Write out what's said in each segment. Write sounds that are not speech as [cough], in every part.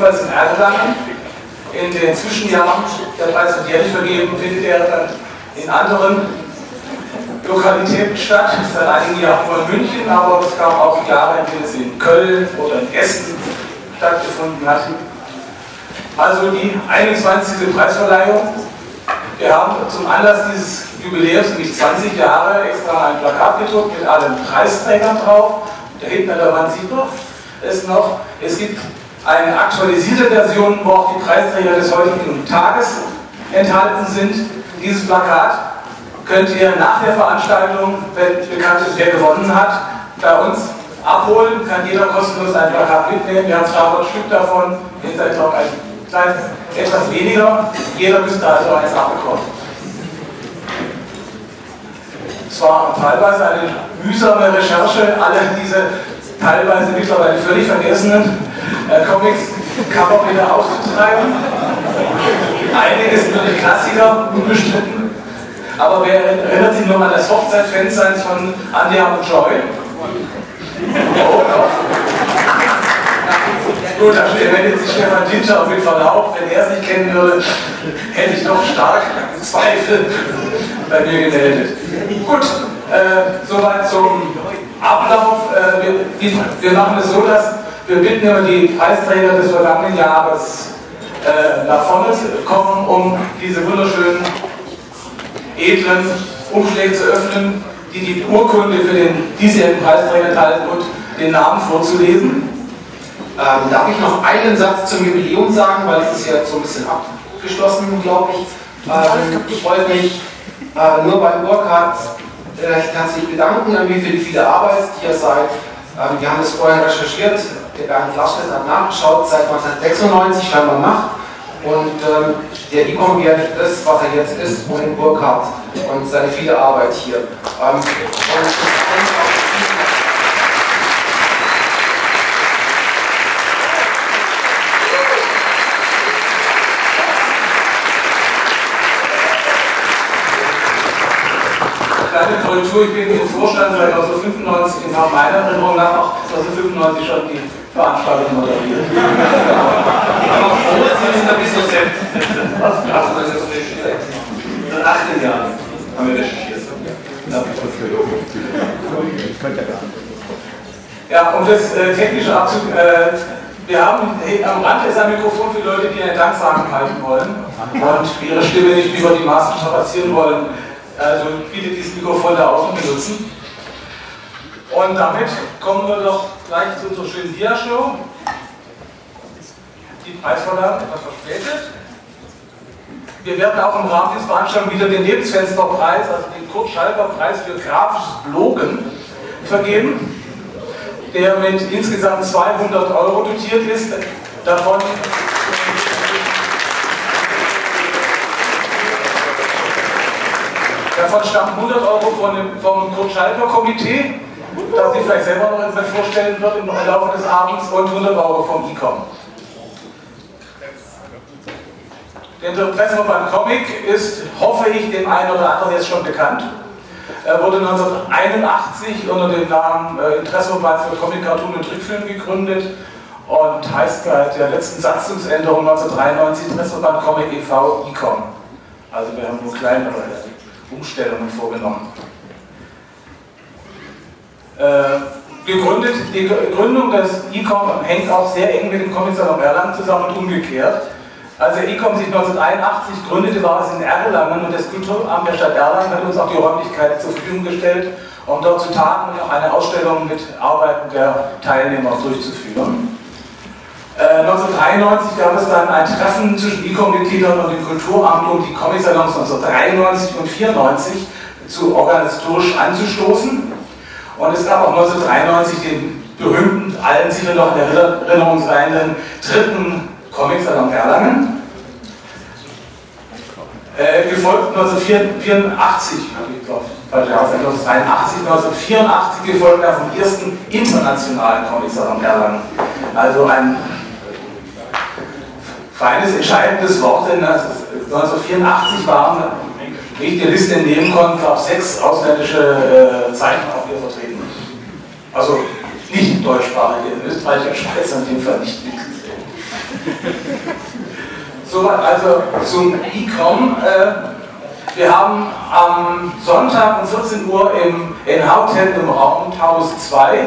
ebenfalls in Erlangen. In den Zwischenjahren, der Preis wird jährlich vergeben, findet er dann in anderen Lokalitäten statt. Seit einigen Jahren nur in München, aber es gab auch Jahre, in denen es in Köln oder in Essen stattgefunden hat. Also die 21. Preisverleihung. Wir haben zum Anlass dieses Jubiläums, nämlich 20 Jahre, extra ein Plakat gedruckt mit allen Preisträgern drauf. Da hinten an der Wand sieht man es noch. Es gibt eine aktualisierte Version, wo auch die Preisträger des heutigen Tages enthalten sind. Dieses Plakat könnt ihr nach der Veranstaltung, wenn bekannt ist, wer gewonnen hat, bei uns abholen. Kann jeder kostenlos ein Plakat mitnehmen. Wir haben 300 Stück davon. Seid auch ein kleines, etwas weniger. Jeder müsste also eins abbekommen. Es war teilweise eine mühsame Recherche, alle diese teilweise mittlerweile völlig vergessenen äh, Comics Cover wieder aufzutreiben. Einiges sind wirklich Klassiker, unbestritten. Aber wer erinnert sich noch an das Hochzeitfenster von Andy und Joy? Oh, doch. Gut, da wendet sich Stefan Dinscher auf jeden Fall auf. Wenn er es nicht kennen würde, hätte ich doch stark Zweifel bei mir gemeldet. Gut, äh, soweit zum Ablauf. Äh, wir, wir, machen es so, dass wir bitten immer die Preisträger des vergangenen Jahres äh, nach vorne kommen, um diese wunderschönen, edlen Umschläge zu öffnen, die die Urkunde für den diesjährigen Preisträger enthalten und den Namen vorzulesen. Ähm, darf ich noch einen Satz zum Jubiläum sagen, weil es ist ja so ein bisschen abgeschlossen, glaube ich. Ähm, ich wollte mich äh, nur bei Burkhardt recht herzlich bedanken für die viele Arbeit, die ihr seid. Ähm, wir haben es vorher recherchiert, der Bernd Laschet hat nachgeschaut, seit 1996 scheinbar macht. Und ähm, der nicht das, was er jetzt ist, ohne Burkhardt und seine viele Arbeit hier. Ähm, und kleine Korrektur, ich bin im Vorstand seit 1995 und habe meiner Erinnerung nach auch 1995 schon die Veranstaltung moderiert. [laughs] Aber vorher sind ein bisschen selbst. Was? Ach, das ist nicht schlecht. Seit 18 Jahren haben wir recherchiert. Ja, um das äh, technische abzu... Äh, wir haben am Rand ist ein Mikrofon für Leute, die eine Danksagung halten wollen und ihre Stimme nicht über die Maßen strapazieren wollen. Also bietet dieses Mikrofon da und benutzen. Und damit kommen wir doch gleich zu unserer schönen Dia-Show. Die Preisverleihung etwas verspätet. Wir werden auch im Rahmen dieser Veranstaltung wieder den Lebensfensterpreis, also den Kurt Schalker Preis für grafisches Blogen, vergeben, der mit insgesamt 200 Euro dotiert ist. Davon Davon stammen 100 Euro von dem, vom Kurt Schalker Komitee, das sich vielleicht selber noch etwas vorstellen wird im Laufe des Abends, und 100 Euro vom ICOM. Der Interessenverband Comic ist, hoffe ich, dem einen oder anderen jetzt schon bekannt. Er wurde 1981 unter dem Namen äh, Interessenverband für Comic, Cartoon und Trickfilm gegründet und heißt seit der letzten Satzungsänderung 1993 Interessenverband Comic e.V. ICOM. Also wir haben nur kleinere Umstellungen vorgenommen. Äh, gegründet, die Gründung des ICOM hängt auch sehr eng mit dem Comic Salon Erlangen zusammen und umgekehrt. Als der ICOM sich 1981 gründete, war es in Erlangen und das Kulturamt der Stadt Erlangen hat uns auch die Räumlichkeit zur Verfügung gestellt, um dort zu tagen und auch eine Ausstellung mit Arbeiten der Teilnehmer durchzuführen. 1993 äh, gab es dann ein Treffen zwischen ICOM-Mitgliedern und dem Kulturamt, um die Comic-Salons 1993 und 1994 zu organisatorisch anzustoßen. Und es gab auch 1993 den berühmten, allen sicher noch in Erinnerung seienden dritten Comic-Salon Erlangen. Äh, gefolgt 1984, ich glaube, 1983, 1984 gefolgt vom ersten internationalen Comic-Salon Erlangen. Also ein feines, entscheidendes Wort, denn 1984 waren, wie ich die Liste entnehmen konnte, glaube sechs ausländische äh, Zeichen auch hier vertreten. Also nicht deutschsprachige, in Österreich und Schweiz in dem Fall nicht Soweit also zum E-Com. Äh, wir haben am Sonntag um 14 Uhr im Enhauten im Raum Taus 2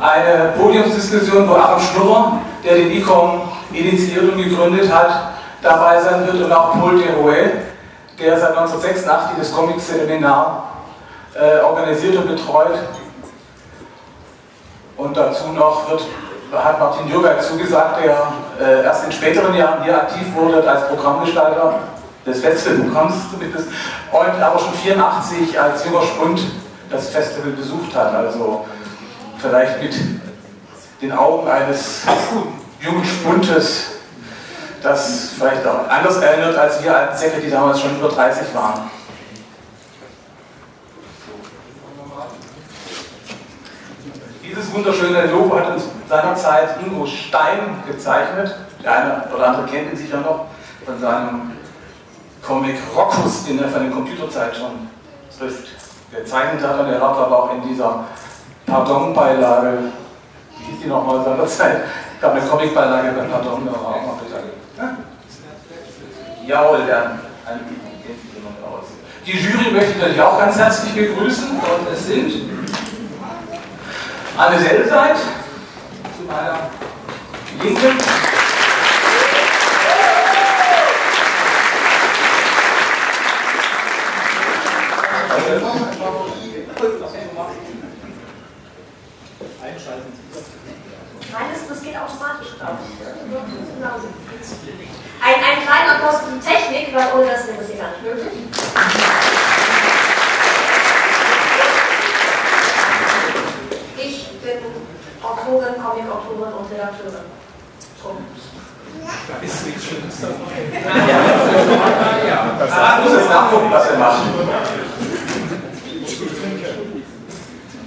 eine Podiumsdiskussion, wo Achim Schnurrer, der den E-Com initiiert und gegründet hat, dabei sein wird und auch Paul Derouet, der seit 1986 das Comic-Seminar äh, organisiert und betreut. Und dazu noch wird, hat Martin Jürger zugesagt, der äh, erst in späteren Jahren hier aktiv wurde als Programmgestalter des Festivalprogramms zumindest und aber schon 84 als junger Spund das Festival besucht hat. Also vielleicht mit den Augen eines jungen Spuntes, das vielleicht auch anders erinnert als wir alten Säcke, die damals schon über 30 waren. Dieses wunderschöne Logo hat uns seinerzeit Ingo Stein gezeichnet. Der eine oder andere kennt ihn sicher noch von seinem Comic Rockus, den er von der Computerzeit schon trifft. Gezeichnet hat und er hat aber auch in dieser Pardon-Beilage, wie hieß die nochmal seinerzeit, ich habe eine Comicbeilage beim Pardon, war auch noch bitte. Jawohl, der Die Jury möchte ich natürlich auch ganz herzlich begrüßen und es sind Anne Sellseit zu meiner Linken. Nein, das, geht automatisch, glaube. Ein, ein kleiner die Technik, weil ohne das wäre das hier gar nicht möglich. Ich bin Autorin, Comic-Autorin und Redakteurin. Drum. Da ist nichts Schlimmes dabei. ja, das ah, muss jetzt nachgucken, was er macht.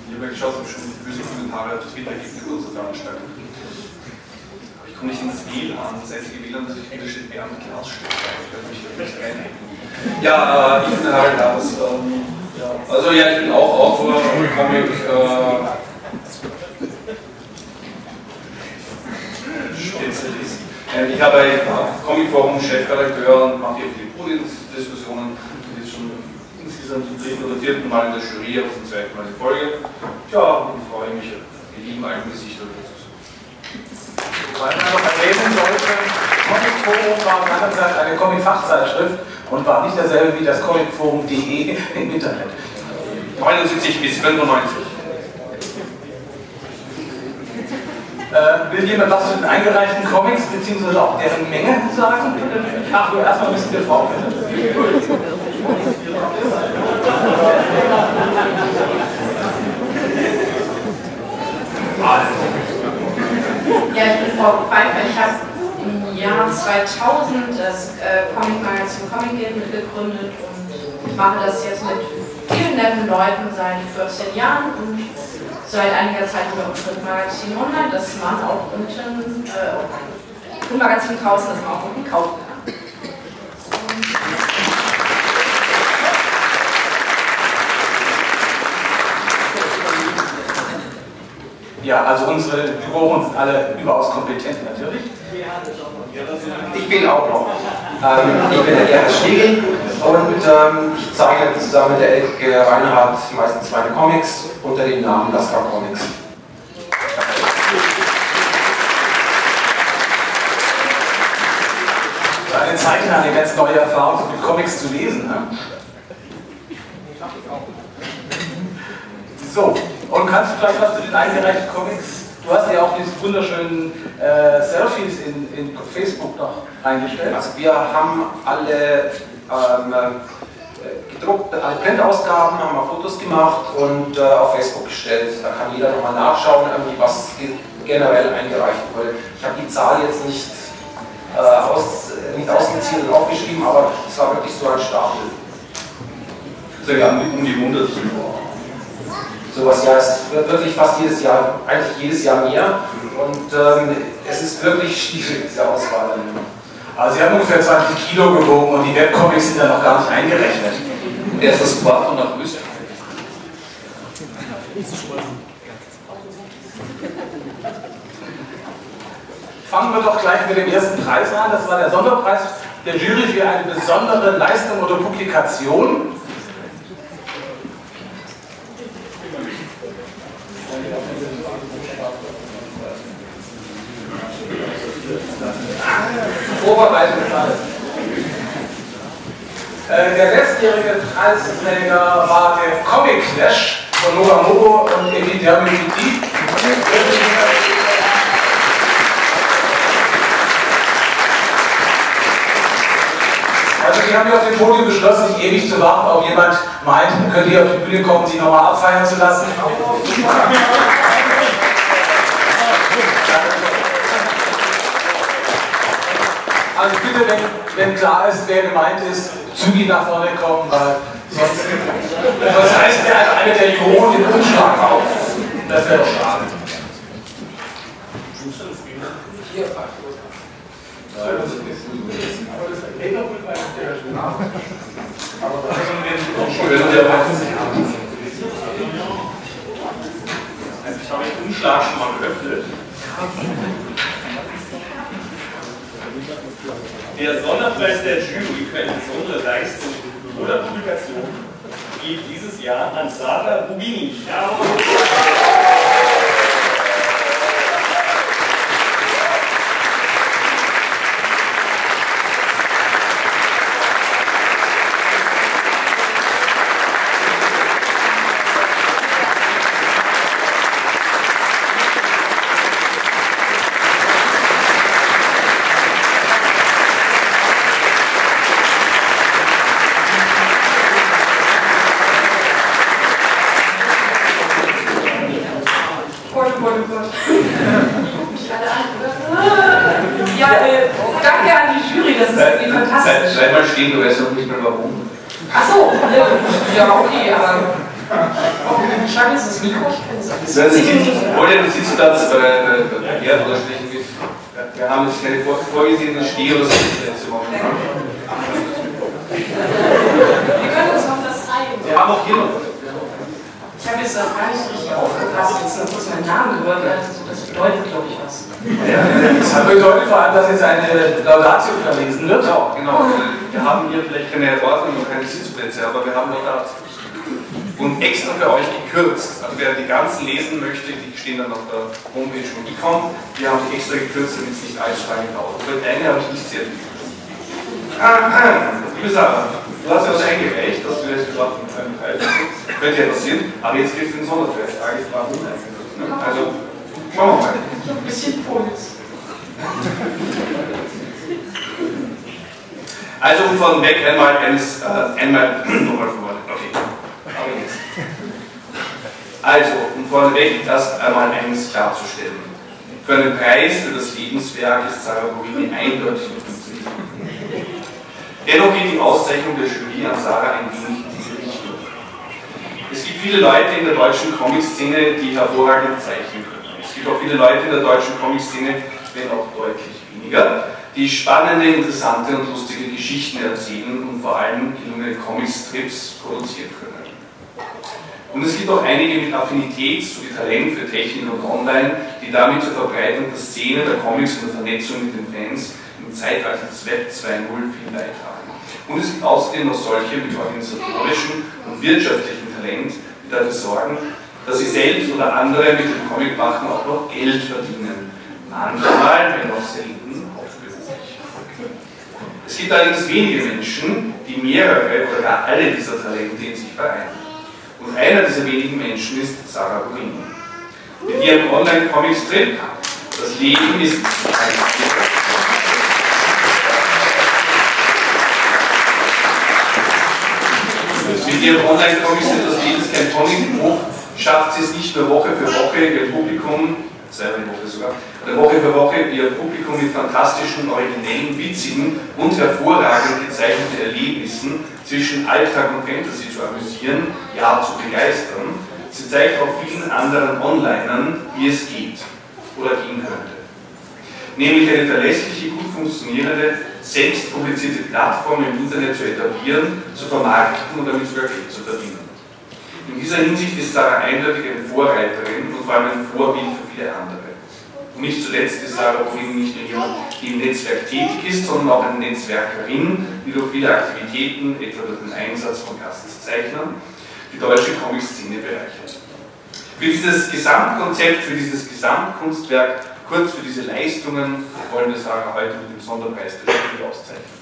Ich habe geschaut, ob schon böse Kommentare auf Twitter gibt in unserer Veranstaltung. Aber ich komme nicht ins WLAN. Das einzige WLAN, das ich finde, steht Bernd Glasstedt. Ich werde mich da nicht reinhacken. Ja, äh, ich bin Harald Labers. Ähm, ja. Also ja, ich bin auch Autor und Comic. Äh, Spezialist. Äh, ich habe ein Comicforum Chefredakteur und mache hier viele Podiumsdiskussionen. Das ist schon insgesamt zum dritten oder vierten Mal in der Jury, aber zum zweiten Mal in Folge. Ja, und freue mich, die lieben alten Gesichter wieder zu sehen. Weil man noch erwähnen sollte, Comic Forum war seinerzeit eine Comic-Fachzeitschrift und war nicht dasselbe wie das comicforum.de im Internet. 79 bis 95. Äh, will jemand was zu den eingereichten Comics bzw. auch deren Menge sagen? Ach, du erstmal müssen wir Frau Ja, ich bin Frau Pfeiffer. Ich habe Jahr 2000 das äh, Comic-Magazin Comic Game mitgegründet und mache das jetzt mit vielen netten Leuten seit 14 Jahren und seit einiger Zeit über unser Magazin online, das man auch unten, äh, Magazin draußen, das man auch unten kaufen kann. Ja, also unsere Büroren sind alle überaus kompetent natürlich. Ich bin auch noch. Ähm, ich bin der Gerhard Stiegel und ähm, ich zeichne zusammen mit der Elke Reinhardt meistens meine Comics unter dem Namen Lasker Comics. Für einen Zeichner eine ganz neue Erfahrung, viele Comics zu lesen. Ne? So, und kannst du vielleicht was zu den eingereichten Comics? Du hast ja auch diese wunderschönen äh, Selfies in, in Facebook noch reingestellt. Also wir haben alle ähm, äh, gedruckt, alle Printausgaben, haben wir Fotos gemacht und äh, auf Facebook gestellt. Da kann jeder nochmal nachschauen, irgendwie, was generell eingereicht wurde. Ich habe die Zahl jetzt nicht, äh, aus, nicht ausgezielt und aufgeschrieben, aber es war wirklich so ein Stapel. Also wir haben um die 100 Sowas, ja, es wird wirklich fast jedes Jahr, eigentlich jedes Jahr mehr und ähm, es ist wirklich schwierig, diese Auswahl. Also Sie haben ungefähr 20 Kilo gewogen und die Webcomics sind da noch gar nicht eingerechnet. Erstes Quartal nach Österreich. Fangen wir doch gleich mit dem ersten Preis an. Das war der Sonderpreis der Jury für eine besondere Leistung oder Publikation. Alles. Äh, der letztjährige Preisträger war der Comic Clash von Noah Mogo und Emi Dermiditi. Also die haben hier auf dem Podium beschlossen, nicht ewig zu warten, ob jemand meint, könnt ihr auf die Bühne kommen, sie nochmal abfeiern zu lassen. Also bitte, wenn, wenn klar ist, wer gemeint ist, zügig nach vorne kommen, weil sonst das heißt ja also einer der Juroren den Umschlag auf. Das wäre doch schade. Also Umschlag schon mal geöffnet. Der Sonderpreis der Jury für eine besondere Leistung oder Publikation geht dieses Jahr an Sarah Rubini. Gott, Gott, Gott. Mich alle an, oder? Ja, äh, danke an die Jury, das ist irgendwie fantastisch. Sei mal stehen, du weißt doch nicht mehr warum. Achso, ja, okay, aber. Oh, schade, ist das Mikro? Ich kann es Oder du sitzt da das bei der Herd oder sprechen wir. Wir haben jetzt keine vor- vorgesehenen Steh- oder so zu machen. Wir können uns noch das reiben. Wir haben auch hier noch. Ich habe jetzt auch gar nicht so richtig aufgepasst, jetzt noch kurz meinen Namen gehört, also das bedeutet, glaube ich, was. Das bedeutet vor allem, dass jetzt eine Laudatio verlesen wird. Genau, genau. Wir haben hier vielleicht keine Ordnung und keine Sitzplätze, aber wir haben noch da. Und extra für euch gekürzt. Also wer die ganzen lesen möchte, die stehen dann auf der Homepage von ICOM. Wir haben die extra gekürzt, damit es nicht allzu lange dauert. Über deine habe ich nicht sehr viel gekürzt. Ah, liebe Sarah, du hast ja was eingereicht, dass du jetzt gesagt hast, mit einem Preis. Könnte ja passieren, aber jetzt kriegst du den Sonderpreis. Frage ist, warum? Ne? Also, schauen wir mal. Ein bisschen Puls. Also von weg einmal eines, äh, einmal nochmal von vorne. Okay. Aber jetzt. Also, um vorneweg erst einmal eines klarzustellen. Für einen Preis für das Lebenswerk ist Sarah Borini eindeutig günstig. Dennoch geht die Auszeichnung der Jury an Sarah ein wenig in diese Richtung. Es gibt viele Leute in der deutschen Comic-Szene, die hervorragend zeichnen können. Es gibt auch viele Leute in der deutschen Comic-Szene, wenn auch deutlich weniger, die spannende, interessante und lustige Geschichten erzählen und vor allem gelungene Comic-Strips produzieren können. Und es gibt auch einige mit Affinität sowie Talent für Technik und Online, die damit zur Verbreitung der Szene der Comics und der Vernetzung mit den Fans im Zeitalter des Web 2.0 viel beitragen. Und es gibt außerdem noch solche mit organisatorischem und wirtschaftlichem Talent, die dafür sorgen, dass sie selbst oder andere mit dem Comicmachen auch noch Geld verdienen. Manchmal, wenn auch selten, hauptberuflich. Es gibt allerdings wenige Menschen, die mehrere oder gar alle dieser Talente in sich vereinen. Und einer dieser wenigen Menschen ist Sarah Burini. Mit ihrem Online-Comic-Strip Das Leben ist ein Mit ihrem Online-Comic sind das Lebens kein Tonnenbuch schafft sie es nicht nur Woche für Woche ihr Publikum, selber Woche sogar, oder Woche für Woche ihr Publikum mit fantastischen, originellen, witzigen und hervorragend gezeichneten Erlebnissen zwischen Alltag und Fantasy zu amüsieren, ja zu begeistern. Sie zeigt auch vielen anderen Onlinern, wie es geht oder gehen könnte. Nämlich eine verlässliche, gut funktionierende, selbst publizierte Plattform im Internet zu etablieren, zu vermarkten und damit sogar Geld zu verdienen. In dieser Hinsicht ist Sarah eindeutig eine Vorreiterin und vor allem ein Vorbild für viele andere. Und nicht zuletzt ist Sarah Bohin nicht nur jemand, die im Netzwerk tätig ist, sondern auch eine Netzwerkerin, die durch viele Aktivitäten, etwa durch den Einsatz von Gastzeichnern, die deutsche Comic-Szene bereichert. Für dieses Gesamtkonzept, für dieses Gesamtkunstwerk, kurz für diese Leistungen, wollen wir Sarah heute mit dem Sonderpreis der Jury auszeichnen.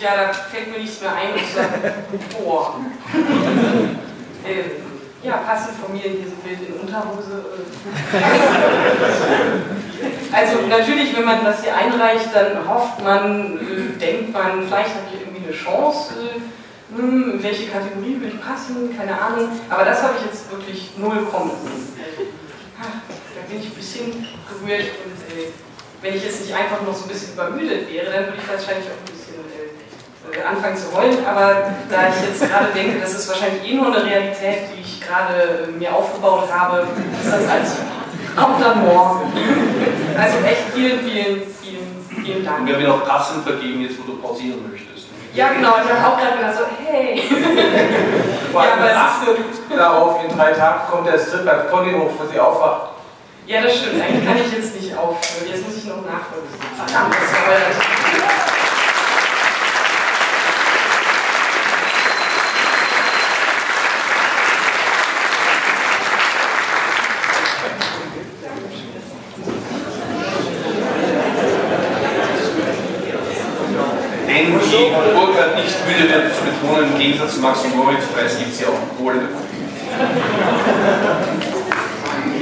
Ja, da fällt mir nichts mehr ein. Ich [laughs] sage, boah. ähm, ja, passend von mir in diesem Bild in Unterhose. [laughs] also natürlich, wenn man das hier einreicht, dann hofft man, äh, denkt man, vielleicht habe ich irgendwie eine Chance. Äh, hm, in welche Kategorie will ich passen? Keine Ahnung. Aber das habe ich jetzt wirklich null kommen sehen. Da bin ich ein bisschen gerührt und äh, wenn ich jetzt nicht einfach noch so ein bisschen übermüdet wäre, dann würde ich wahrscheinlich auch ein bisschen äh, anfangen zu heulen, aber da ich jetzt gerade denke, das ist wahrscheinlich eh nur eine Realität, die ich gerade äh, mir aufgebaut habe, ist das als kommt dann morgen. Also echt vielen, vielen, vielen, vielen Dank. Und wir haben ja noch passend vergeben, jetzt wo du pausieren möchtest. Ja, genau, ich habe auch gerade gedacht, so, hey. Vor allem Ja, aber darauf, in drei Tagen kommt der Strip beim Ponyhof, wo sie aufwacht. Ja, das stimmt, eigentlich kann ich jetzt nicht aufhören. Jetzt muss ich noch nachholen. Verdammt, das ist aber Denn die Burkhardt nicht müde wird zu betonen, im Gegensatz zu Max und Moritz Preis gibt es ja auch Kohle.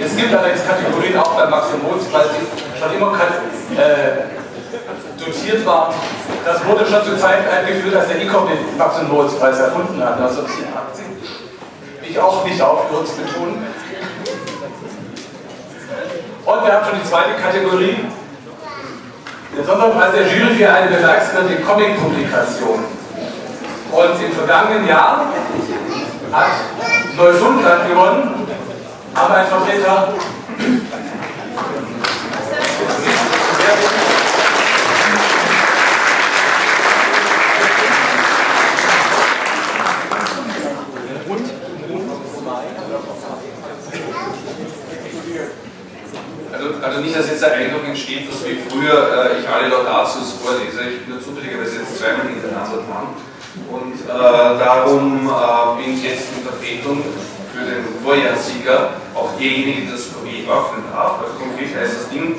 Es gibt allerdings Kategorien auch beim Max und Moritz Preis, die schon immer äh, dotiert waren. Das wurde schon zu Zeiten eingeführt, als der ICOM den Max und Moritz Preis erfunden hat, 1987. Ich auch nicht aufgehört zu betonen. Und wir haben schon die zweite Kategorie. Der Sonderpreis der Jury für eine bemerkenswerte Comic-Publikation. Und im vergangenen Jahr hat Neufundland gewonnen, aber ein Vertreter. Also, also nicht, dass jetzt der Eindruck entsteht, dass wie früher äh, ich alle Laudatius vorlese. Ich bin zufälligerweise jetzt zweimal hintereinander dran. Und äh, darum äh, bin ich jetzt in Vertretung für den Vorjahrssieger auch derjenige, der das Papier öffnen darf. Also konkret heißt das Ding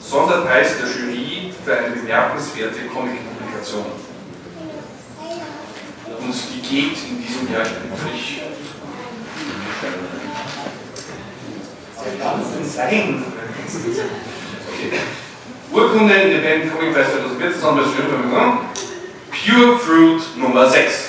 Sonderpreis der Jury für eine bemerkenswerte Comic-Publikation. Und die geht in diesem Jahr es denn sein? Okay. Urkunde Independent Comic Preis 2014, Sonderpreis Jury Pure Fruit Nummer 6.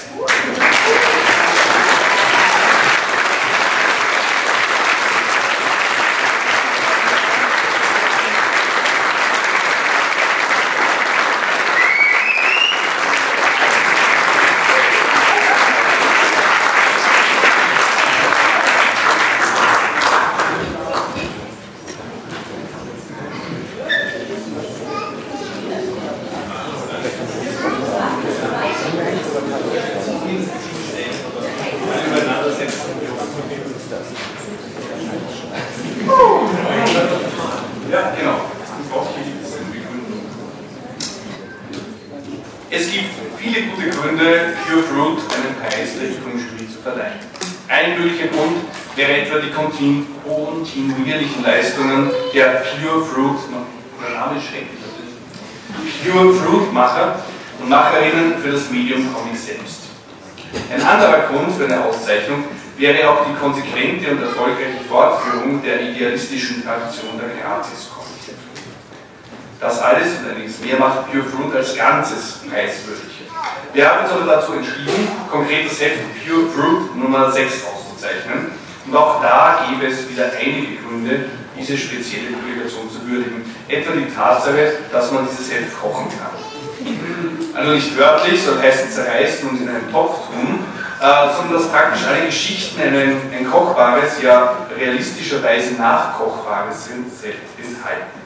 Ja, genau. Ich brauche hier die Begründung. Es gibt viele gute Gründe, Pure Fruit der Econ-Jury zu verleihen. Ein möglicher Grund wäre etwa die kontinuierlichen Leistungen der Pure Fruit, Name schrecklich, Pure Fruit Macher und Macherinnen für das Medium Comic selbst. Ein anderer Grund für eine Auszeichnung wäre auch die konsequente und erfolgreiche Fortführung der idealistischen Tradition der Gratis-Comic. Das alles und einiges mehr macht Pure Fruit als Ganzes preiswürdig. Wir haben uns aber dazu entschieden, konkret das Heft Pure Fruit Nummer 6 auszuzeichnen. Und auch da gäbe es wieder einige Gründe, diese spezielle Publikation zu würdigen. Etwa die Tatsache, dass man dieses Heft kochen kann. Also nicht wörtlich, soll heißen zerreißen und in einen Topf tun, äh, sondern dass praktisch alle Geschichten ein, ein kochbares, ja realistischerweise nachkochbares Rezept enthalten.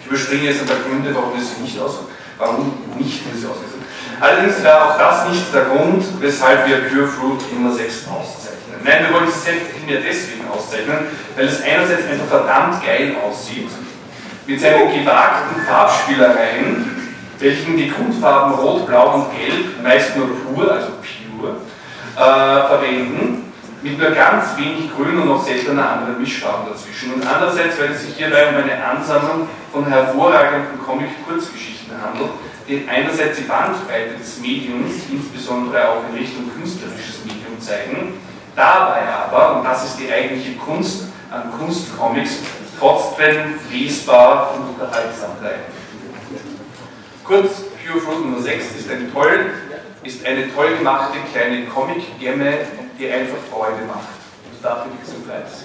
Ich überspringe jetzt ein paar Gründe, warum sie nicht aus, warum nicht wir sie auslesen. Allerdings wäre auch das nicht der Grund, weshalb wir Pure Fruit Nummer 6 auszeichnen. Nein, wir wollen es primär deswegen auszeichnen, weil es einerseits einfach verdammt geil aussieht, mit seinen gewagten Farbspielereien, welchen die Grundfarben Rot, Blau und Gelb, meist nur pur, also pure, äh, verwenden mit nur ganz wenig Grün und noch seltener anderen Mischfarben dazwischen. Und andererseits, weil es sich hierbei um eine Ansammlung von hervorragenden Comic-Kurzgeschichten handelt, die einerseits die Bandbreite des Mediums, insbesondere auch in Richtung künstlerisches Medium zeigen, dabei aber, und das ist die eigentliche Kunst an Kunstcomics, trotzdem lesbar und unterhaltsam bleiben. Kurz, Pure Fruit Nummer 6 ist eine toll, ist eine toll gemachte kleine Comic-Gemme, die einfach Freude macht. Und dafür diesen Preis.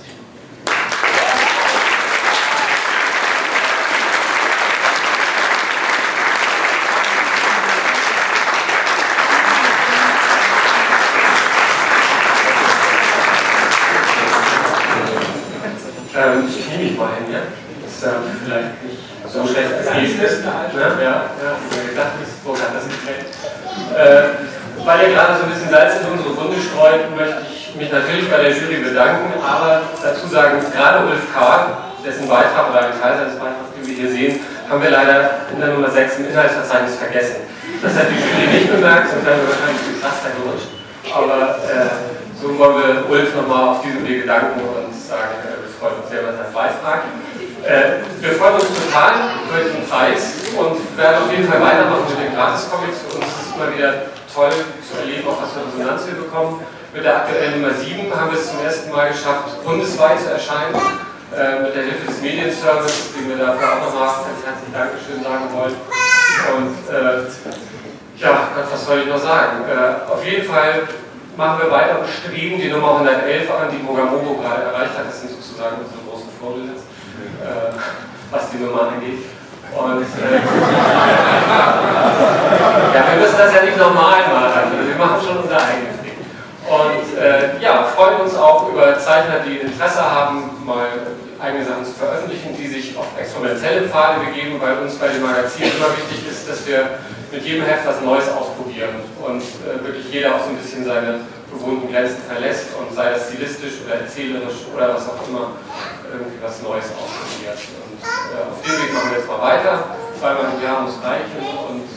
Ähm, ich knie mich mal hin, ja? Das ist ähm, vielleicht nicht so schlecht als nächstes. Ne? Ja, ja, gedacht, das Burkhard das nicht kennt. Äh, weil ihr gerade so ein bisschen Salz in unsere Wunde streut, möchte ich mich natürlich bei der Jury bedanken, aber dazu sagen, gerade Ulf K., dessen Beitrag oder ein Teil seines Beitrags, den wir hier sehen, haben wir leider in der Nummer 6 im Inhaltsverzeichnis vergessen. Das hat die Jury nicht bemerkt, sonst wären wir wahrscheinlich viel krasser gerutscht. Aber äh, so wollen wir Ulf nochmal auf diesem Wege danken und sagen, äh, wir freuen uns sehr über seinen Beitrag. Äh, wir freuen uns total über diesen Preis und werden auf jeden Fall weitermachen mit den Gratis-Comics. Für uns ist es immer wieder toll zu erleben, auch was für Resonanz wir bekommen. Mit der aktuellen Nummer 7 haben wir es zum ersten Mal geschafft, bundesweit zu erscheinen. Äh, mit der Hilfe des Medienservice, dem wir dafür auch nochmal ganz herzlich Dankeschön sagen wollen. Und äh, ja, was soll ich noch sagen? Äh, auf jeden Fall machen wir weiter Bestreben, die Nummer 111 an, die Mogamogo gerade erreicht hat. Das sind sozusagen unsere großen Vorbilder äh, was die Nummer angeht. Und äh, [laughs] ja, wir müssen das ja nicht normal machen, wir machen schon unser eigenes Ding. Und äh, ja, freuen uns auch über Zeichner, die Interesse haben, mal eigene Sachen zu veröffentlichen, die sich auf experimentelle Pfade begeben, weil uns bei dem Magazin immer wichtig ist, dass wir mit jedem Heft was Neues ausprobieren und äh, wirklich jeder auch so ein bisschen seine gewohnten Grenzen verlässt und sei das stilistisch oder erzählerisch oder was auch immer, irgendwie was Neues ausprobiert. Und äh, auf dem Weg machen wir jetzt mal weiter. Zweimal im Jahr muss reichen und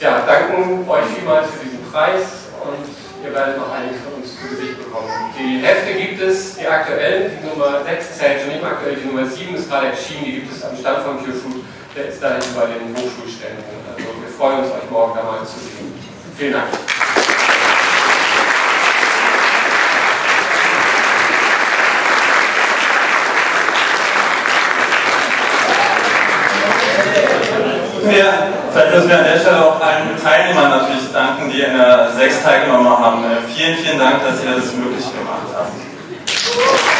ja, danken euch vielmals für diesen Preis und ihr werdet noch einiges von uns zu Gesicht bekommen. Die Hefte gibt es, die aktuellen, die Nummer 6 ist ja jetzt schon nicht mehr aktuell, die Nummer 7 ist gerade erschienen, die gibt es am Stand von Pure Food, der ist da hinten bei den Hochschulständen. Freuen uns, euch morgen da mal zu sehen. Vielen Dank. Ja, vielleicht müssen wir an der Stelle auch allen Teilnehmern natürlich danken, die in der sechs teilgenommen haben. Äh, vielen, vielen Dank, dass ihr das möglich gemacht habt.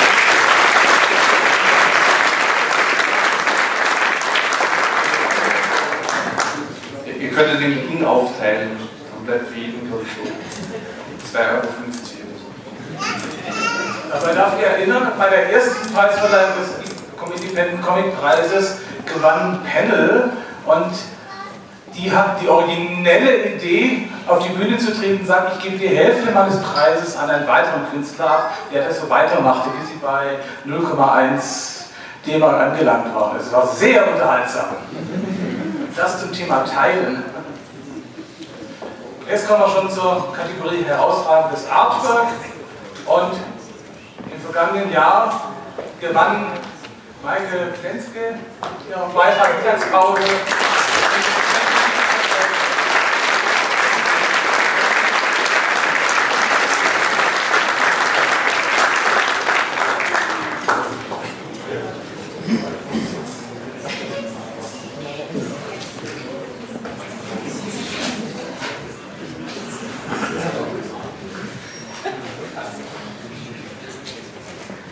Ihr könntet den Gewinn aufteilen, komplett für jeden, so 2,50 Euro. Aber darf ich erinnern, bei der ersten Preisverleihung des Independent Comic Preises gewann Panel und die hat die originelle Idee, auf die Bühne zu treten und sagt, ich gebe die Hälfte meines Preises an einen weiteren Künstler ab, der das so weitermachte, bis sie bei 0,1 D-Mark angelangt waren. Es war sehr unterhaltsam. Das zum Thema Teilen. Jetzt kommen wir schon zur Kategorie herausragendes Artwork. Und im vergangenen Jahr gewann Maike Plenske ihren Beitrag Mittagspause.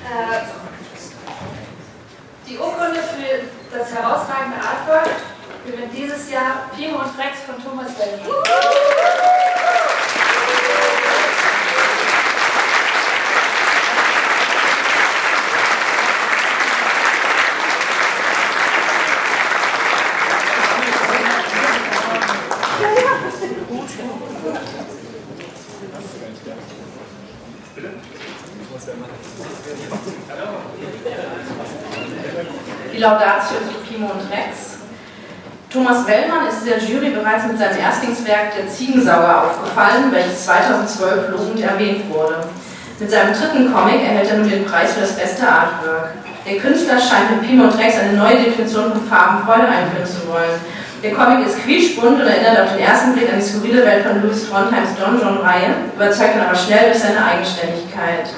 Äh, Die Urkunde für das herausragende Artwork gewinnt dieses Jahr Pimo und Frex von Thomas Wellmann. Die Laudatio zu Pimo und Rex. Wellmann ist der Jury bereits mit seinem Erstlingswerk Der Ziegensauger aufgefallen, welches 2012 lobend erwähnt wurde. Mit seinem dritten Comic erhält er nun den Preis für das beste Artwork. Der Künstler scheint mit Pimo und Rex eine neue Definition von Farbenfreude einführen zu wollen. Der Comic ist quietschbunt und erinnert auf den ersten Blick an die skurrile Welt von Louis Trondheims Donjon-Reihe, überzeugt dann aber schnell durch seine Eigenständigkeit.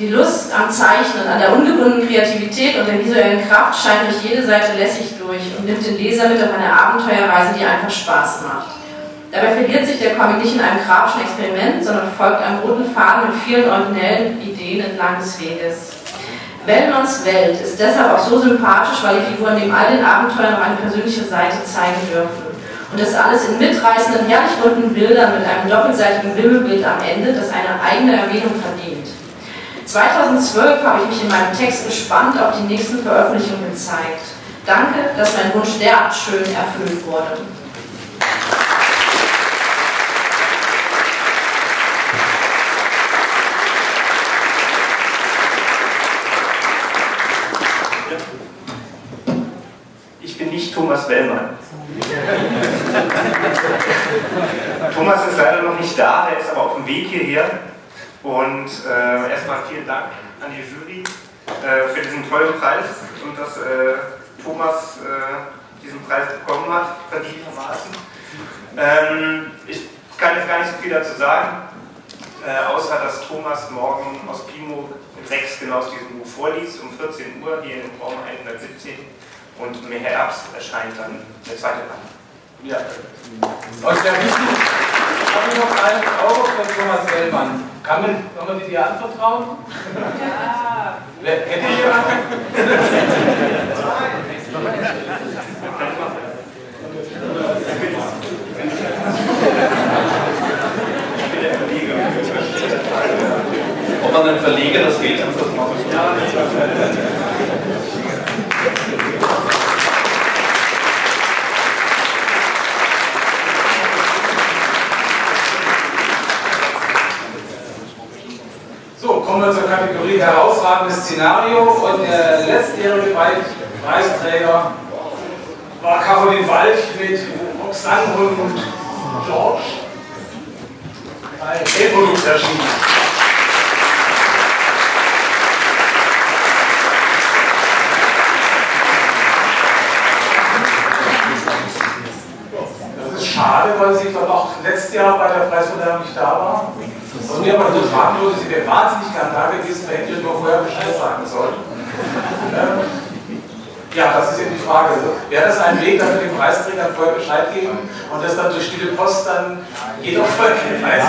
Die Lust am Zeichnen, an der ungebundenen Kreativität und der visuellen Kraft scheint durch jede Seite lässig durch und nimmt den Leser mit auf eine Abenteuerreise, die einfach Spaß macht. Dabei verliert sich der Comic nicht in einem grafischen Experiment, sondern folgt einem roten Faden mit vielen originellen Ideen entlang des Weges. Wellmanns Welt ist deshalb auch so sympathisch, weil die Figuren neben all den Abenteuern noch eine persönliche Seite zeigen dürfen. Und das alles in mitreißenden, herrlich bunten Bildern mit einem doppelseitigen Wimmelbild am Ende, das eine eigene Erwähnung verdient. 2012 habe ich mich in meinem Text gespannt auf die nächsten Veröffentlichungen gezeigt. Danke, dass mein Wunsch derart schön erfüllt wurde. Ich bin nicht Thomas Wellmann. Thomas ist leider noch nicht da, er ist aber auf dem Weg hierher. Und äh, erstmal vielen Dank an die Jury äh, für diesen tollen Preis und dass äh, Thomas äh, diesen Preis bekommen hat, verdientermaßen. Ähm, ich kann jetzt gar nicht so viel dazu sagen, äh, außer dass Thomas morgen aus Pimo in 6 genau aus diesem Buch vorliest, um 14 Uhr hier im Raum 117. Und im Herbst erscheint dann der zweite Band. Ja. Und der habe ich noch einen Euro von Thomas Wellmann. Kann man, kann man die dir anvertrauen? Ja. Wer, kennt ihr jemanden? Ob man einen Verleger das geht, einfach machen. So, kommen wir zur Kategorie Szenario und der letztjährige Preis- Preisträger war Caroline Walch mit Roxanne und George bei Reprodukt erschienen. Das ist schade, weil sie dann auch letztes Jahr bei der Preisverleihung nicht da war. Und mir aber so fragen würde, sie wäre wahnsinnig da hätte ich nur vorher Bescheid sagen sollen. Ähm, ja, das ist eben die Frage. Wäre das ein Weg, dass wir den Preisträgern vorher Bescheid geben und das dann durch stille Post dann jeder vorher den Preis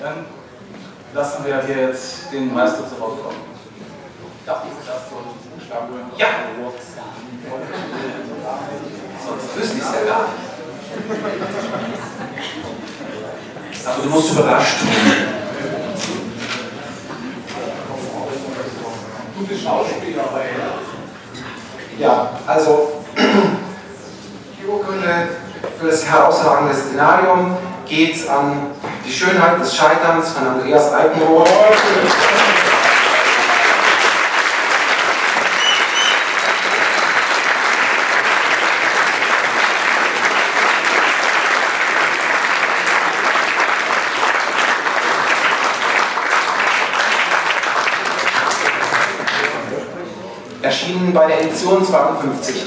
Dann lassen wir hier jetzt den Meister zu Wort kommen. Darf ich das so hören? Ja! Sonst wüsste ich es ja gar nicht. [laughs] Aber du musst überrascht werden. Du bist Schauspieler, aber Ja, also die Urkunde für das herausragende Szenarium geht an die Schönheit des Scheiterns von Andreas Alpenroth. Erschienen bei der Edition 52.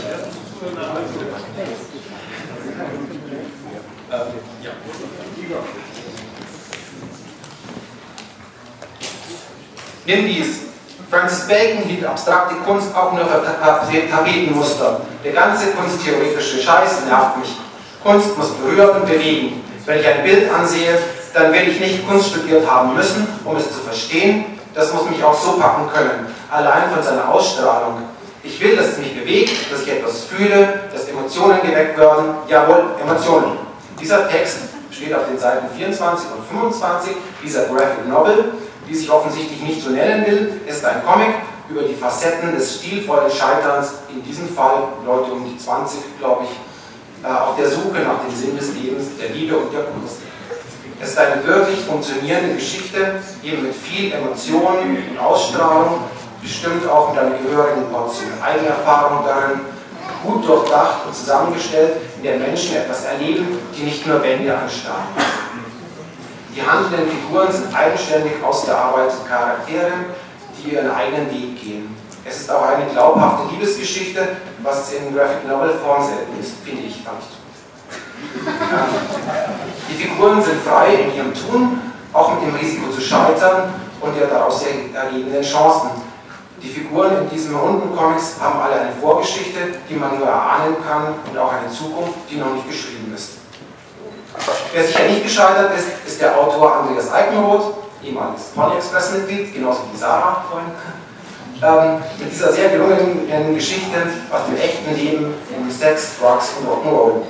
Nimm dies. Francis Bacon hielt abstrakte Kunst auch nur für Tapetenmuster. Der ganze kunsttheoretische Scheiß nervt mich. Kunst muss berühren und bewegen. Wenn ich ein Bild ansehe, dann will ich nicht Kunst studiert haben müssen, um es zu verstehen. Das muss mich auch so packen können, allein von seiner Ausstrahlung. Ich will, dass es mich bewegt, dass ich etwas fühle, dass Emotionen geweckt werden. Jawohl, Emotionen. Dieser Text steht auf den Seiten 24 und 25 dieser Graphic Novel die sich offensichtlich nicht so nennen will, ist ein Comic über die Facetten des stilvollen Scheiterns, in diesem Fall Leute um die 20, glaube ich, äh, auf der Suche nach dem Sinn des Lebens, der Liebe und der Kunst. Es ist eine wirklich funktionierende Geschichte, eben mit viel Emotion und Ausstrahlung, bestimmt auch mit einer gehörigen Portion Eigenerfahrung darin, gut durchdacht und zusammengestellt, in der Menschen etwas erleben, die nicht nur Wände anstarren. Die handelnden Figuren sind eigenständig ausgearbeitete Charaktere, die ihren eigenen Weg gehen. Es ist auch eine glaubhafte Liebesgeschichte, was in Graphic Novel Form selten ist, finde ich, fand Die Figuren sind frei in ihrem Tun, auch mit dem Risiko zu scheitern und der daraus ergebenden Chancen. Die Figuren in diesen Rundencomics haben alle eine Vorgeschichte, die man nur erahnen kann und auch eine Zukunft, die noch nicht geschrieben ist. Wer sicher nicht gescheitert ist, ist der Autor Andreas Eickenroth, ehemaliges Pony Express Mitglied, genauso wie Sarah vorhin. Ähm, mit dieser sehr gelungenen Geschichte aus dem echten Leben um Sex, Drugs und Rock'n'Roll.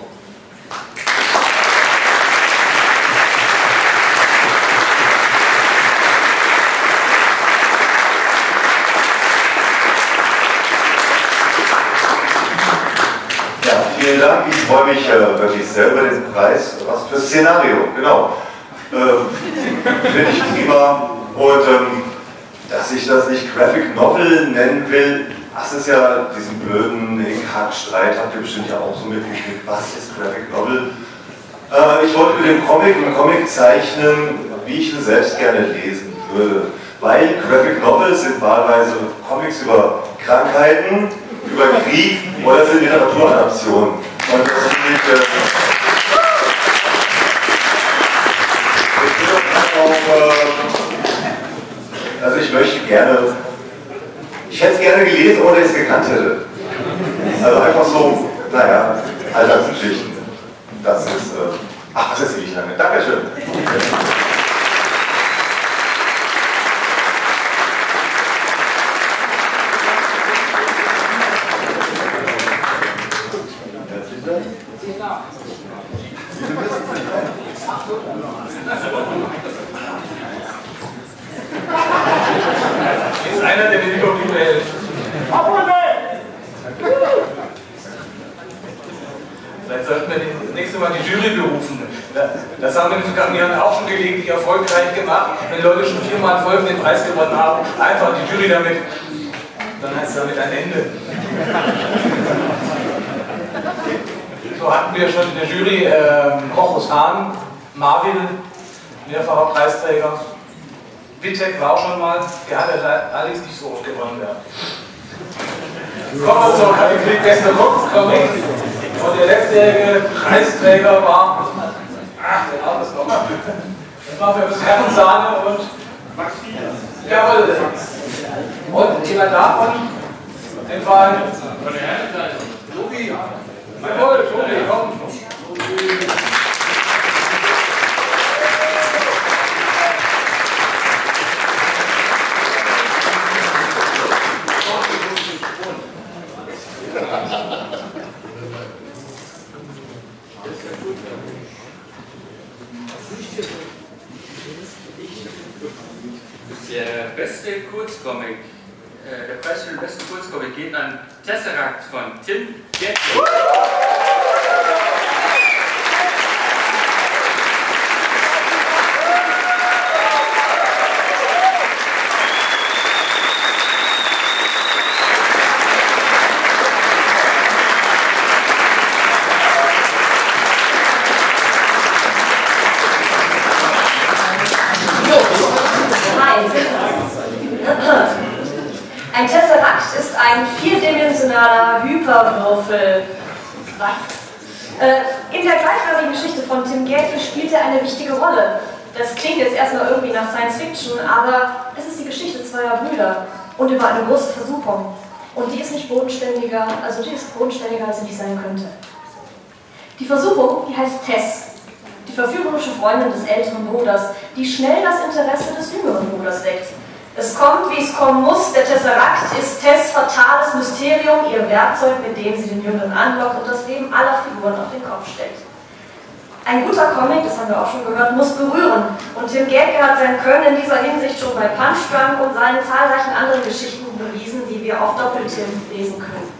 Vielen Dank. Ich freue mich äh, wirklich sehr über den Preis. Was für Szenario, genau. Äh, Finde ich prima. Und ähm, dass ich das nicht Graphic Novel nennen will, das ist ja diesen blöden Hackstreit, habt ihr bestimmt ja auch so mitgekriegt. Was ist Graphic Novel? Äh, ich wollte mit dem Comic einen Comic zeichnen, wie ich ihn selbst gerne lesen würde. Weil Graphic Novels sind wahlweise Comics über Krankheiten, über Krieg oder für Literaturadaption. Und das ich. Äh, äh, also ich möchte gerne, ich hätte es gerne gelesen, ohne es gekannt hätte. Also einfach so, naja, Alltagsgeschichten. Das ist, äh, ach, das ist nicht lange. Dankeschön. Jetzt einer, der den Überblick behält. Vielleicht sollten wir das nächste Mal die Jury berufen. Das haben wir in den vergangenen Jahren auch schon gelegentlich erfolgreich gemacht. Wenn Leute schon viermal Folgen den Preis gewonnen haben, einfach die Jury damit, dann heißt es damit ein Ende. So hatten wir schon in der Jury ähm, Rochus Hahn, Marvin, mehrfacher Preisträger. Wittek war auch schon mal, der hat ja allerdings nicht so oft gewonnen. Ja. Kommen wir zur Kategorie Bester Kurzcomic. Und der letztjährige Preisträger war, ach, der Name ist nochmal. Das Herrensahne und Max Jawohl. Und jemand davon, den Fall. Von der Herrenseite. Tobi. Jawohl, Tobi, komm. Der beste Kurzcomic, äh, der Preis für den besten Kurzcomic geht an Tesseract von Tim Getz. Eine wichtige Rolle. Das klingt jetzt erstmal irgendwie nach Science Fiction, aber es ist die Geschichte zweier Brüder und über eine große Versuchung. Und die ist nicht bodenständiger, also die ist bodenständiger, als sie nicht sein könnte. Die Versuchung, die heißt Tess, die verführerische Freundin des älteren Bruders, die schnell das Interesse des jüngeren Bruders weckt. Es kommt, wie es kommen muss. Der Tesseract ist Tess fatales Mysterium, ihr Werkzeug, mit dem sie den Jüngeren anlockt und das Leben aller Figuren auf den Kopf stellt. Ein guter Comic, das haben wir auch schon gehört, muss berühren. Und Tim Gerke hat sein Können in dieser Hinsicht schon bei Punch und seinen zahlreichen anderen Geschichten bewiesen, die wir auf Doppeltim lesen können.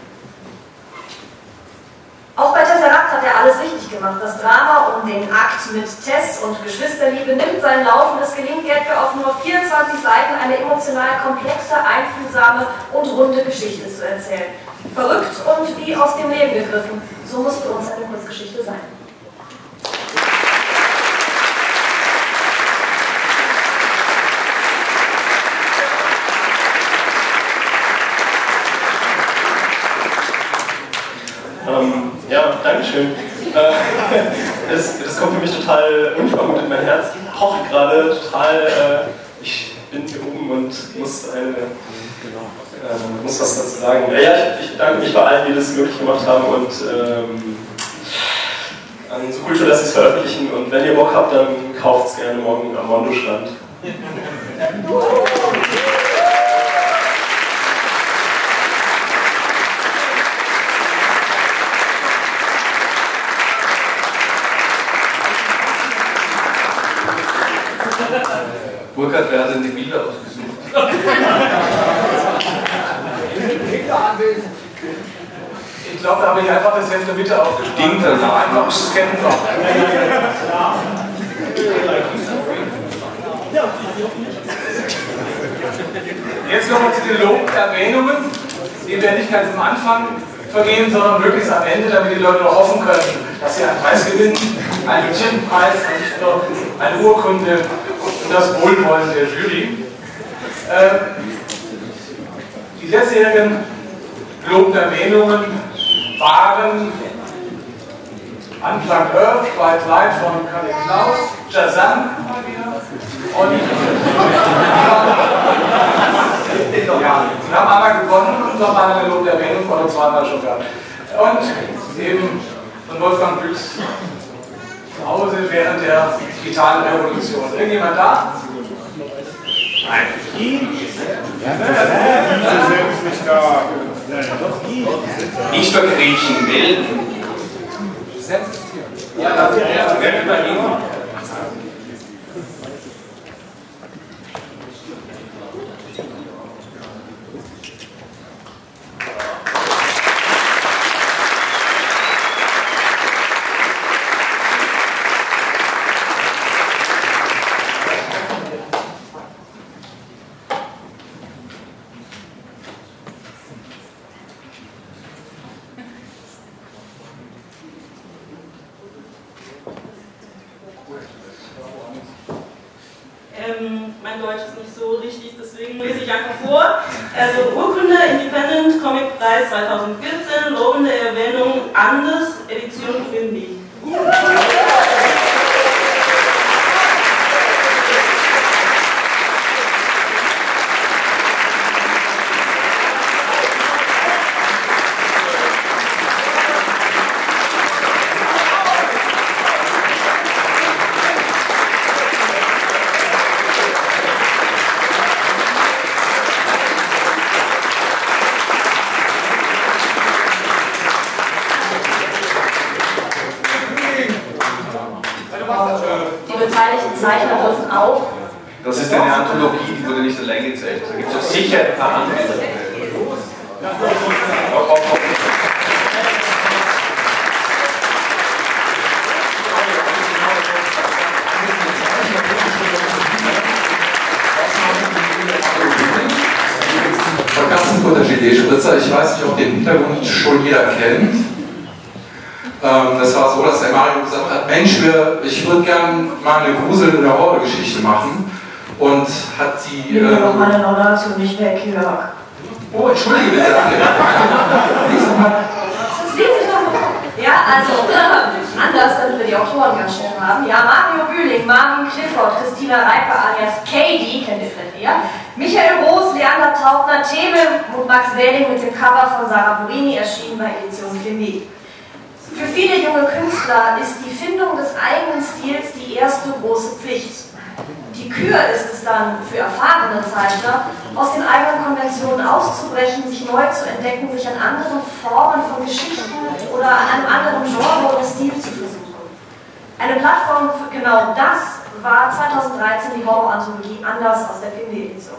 Auch bei Tesseract hat er alles richtig gemacht. Das Drama um den Akt mit Tess und Geschwisterliebe nimmt seinen Lauf und es gelingt Gerke auf nur 24 Seiten eine emotional komplexe, einfühlsame und runde Geschichte zu erzählen. Verrückt und wie aus dem Leben gegriffen. So muss für uns eine Kurzgeschichte sein. Ähm, ja, Dankeschön. Äh, [laughs] das, das kommt für mich total unvermutet. Mein Herz pocht gerade total. Äh, ich bin hier oben und muss, eine, äh, muss was dazu sagen. Ja, ich, ich bedanke mich bei allen, die das möglich gemacht haben und ähm, an Subkultur, dass sie es veröffentlichen. Und wenn ihr Bock habt, dann kauft es gerne morgen am Mondo-Stand. [laughs] Burkhard, wer hat denn die Bilder ausgesucht? Ich glaube, da habe ich einfach das Heft der Mitte aufgeschrieben. Ding danach. Einfach scannen noch. Jetzt nochmal zu den Loberwähnungen. Die werden nicht ganz am Anfang vergehen, sondern möglichst am Ende, damit die Leute noch hoffen können, dass sie einen Preis gewinnen, einen Tintenpreis, nicht nur eine Urkunde und das Wohlwollen der Jury. Äh, die letztjährigen gelobten Erwähnungen waren Unplugged Earth, White Light von Karin Klaus, wieder und ja, sie haben einmal gewonnen und nochmal eine gelobte Erwähnung oder zweimal schon gehabt. Und eben von Wolfgang Büchs zu Hause während der digitalen Revolution. Irgendjemand da? Nein. Nicht verkriechen, will. Ja, das ist ja. Wer überlegen? Ähm, 5,000 kids. Erfahrene Zeichner, aus den eigenen Konventionen auszubrechen, sich neu zu entdecken, sich an anderen Formen von Geschichten oder an einem anderen Genre oder Stil zu versuchen. Eine Plattform für genau das war 2013 die Horror-Anthologie Anders aus der Finde-Edition.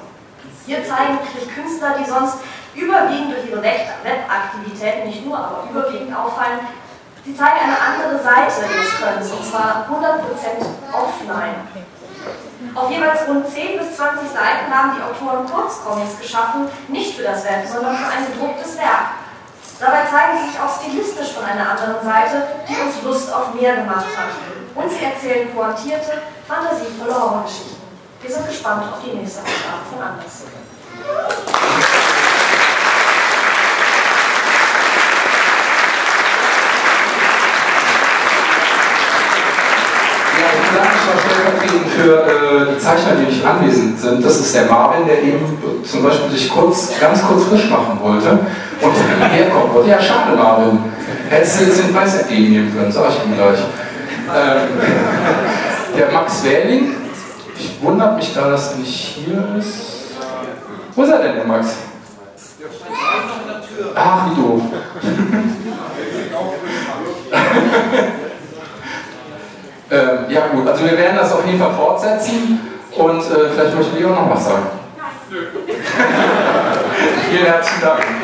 Hier zeigen wirklich Künstler, die sonst überwiegend durch ihre Webaktivitäten, nicht nur, aber überwiegend auffallen, Sie zeigen eine andere Seite ihres Könnens, und zwar 100% offline. Auf jeweils rund 10 bis 20 Seiten haben die Autoren Kurzcomics geschaffen, nicht für das Web, sondern für ein gedrucktes Werk. Dabei zeigen sie sich auch stilistisch von einer anderen Seite, die uns Lust auf mehr gemacht hat. Und sie erzählen pointierte, fantasievolle Horrorgeschichten. Wir sind gespannt auf die nächste Ausgabe von Anders. Noch stellvertretend für äh, die Zeichner, die nicht anwesend sind. Das ist der Marvin, der eben zum Beispiel sich kurz, ganz kurz frisch machen wollte und herkommen wollte. Ja, schade, Marvin. Hättest du jetzt den Preis entgegennehmen können, sag ich ihm gleich. Ähm, der Max Wähling, ich wundere mich da, dass er nicht hier ist. Wo ist er denn, der Max? Ach, wie doof. Ähm, ja gut, also wir werden das auf jeden Fall fortsetzen und äh, vielleicht möchte Leo noch was sagen. [laughs] Vielen herzlichen Dank.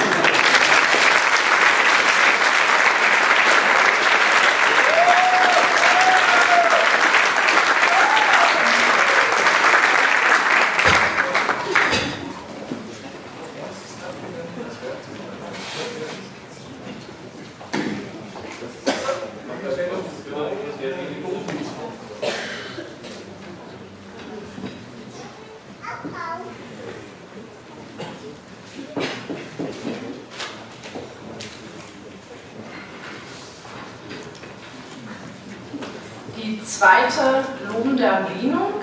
Zweite lobende Erwähnung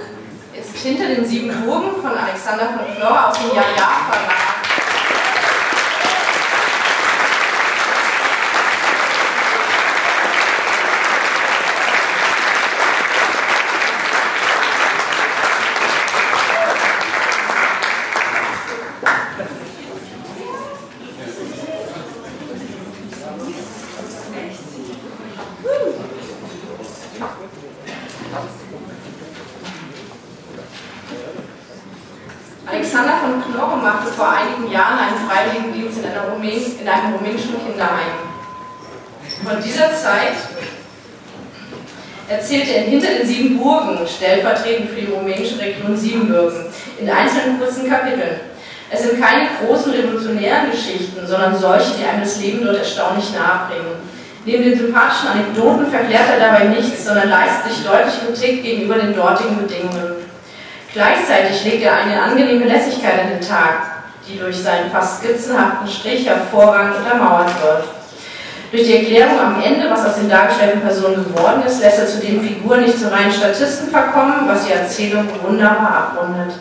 ist hinter den sieben Burgen von Alexander von Knorr aus dem Jahr Verlag. Alexander von Knorre machte vor einigen Jahren einen Freiwilligendienst in, einer Rumän in einem rumänischen Kinderheim. Von dieser Zeit erzählte er in hinter den sieben Burgen, stellvertretend für die rumänische Region Siebenbürgen, in einzelnen kurzen Kapiteln. Es sind keine großen revolutionären Geschichten, sondern solche, die einem das Leben dort erstaunlich nahebringen. Neben den sympathischen Anekdoten verklärt er dabei nichts, sondern leistet sich deutlich Kritik gegenüber den dortigen Bedingungen. Gleichzeitig legt er eine angenehme Lässigkeit an den Tag, die durch seinen fast skizzenhaften Strich hervorragend untermauert wird. Durch die Erklärung am Ende, was aus den dargestellten Personen geworden ist, lässt er zudem Figuren nicht zu reinen Statisten verkommen, was die Erzählung wunderbar abrundet.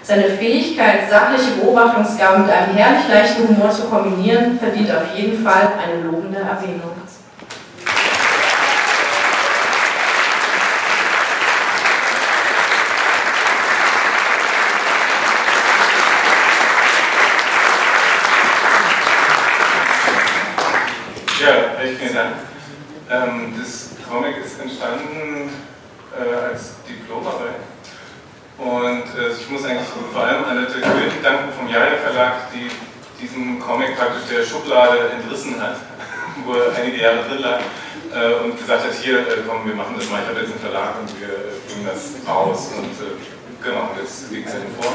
Seine Fähigkeit, sachliche Beobachtungsgaben mit einem herrlich leichten Humor zu kombinieren, verdient auf jeden Fall eine lobende Erwähnung. Ja, recht vielen Dank. Ähm, das Comic ist entstanden äh, als Diplomarbeit. Und äh, ich muss eigentlich vor allem Annette König danken vom Jaja Verlag, die diesen Comic praktisch der Schublade entrissen hat, [laughs] wo er einige Jahre drin lag äh, und gesagt hat, hier, äh, komm, wir machen das mal, ich habe jetzt einen Verlag und wir bringen das raus. Und äh, genau, jetzt liegt es ja vor.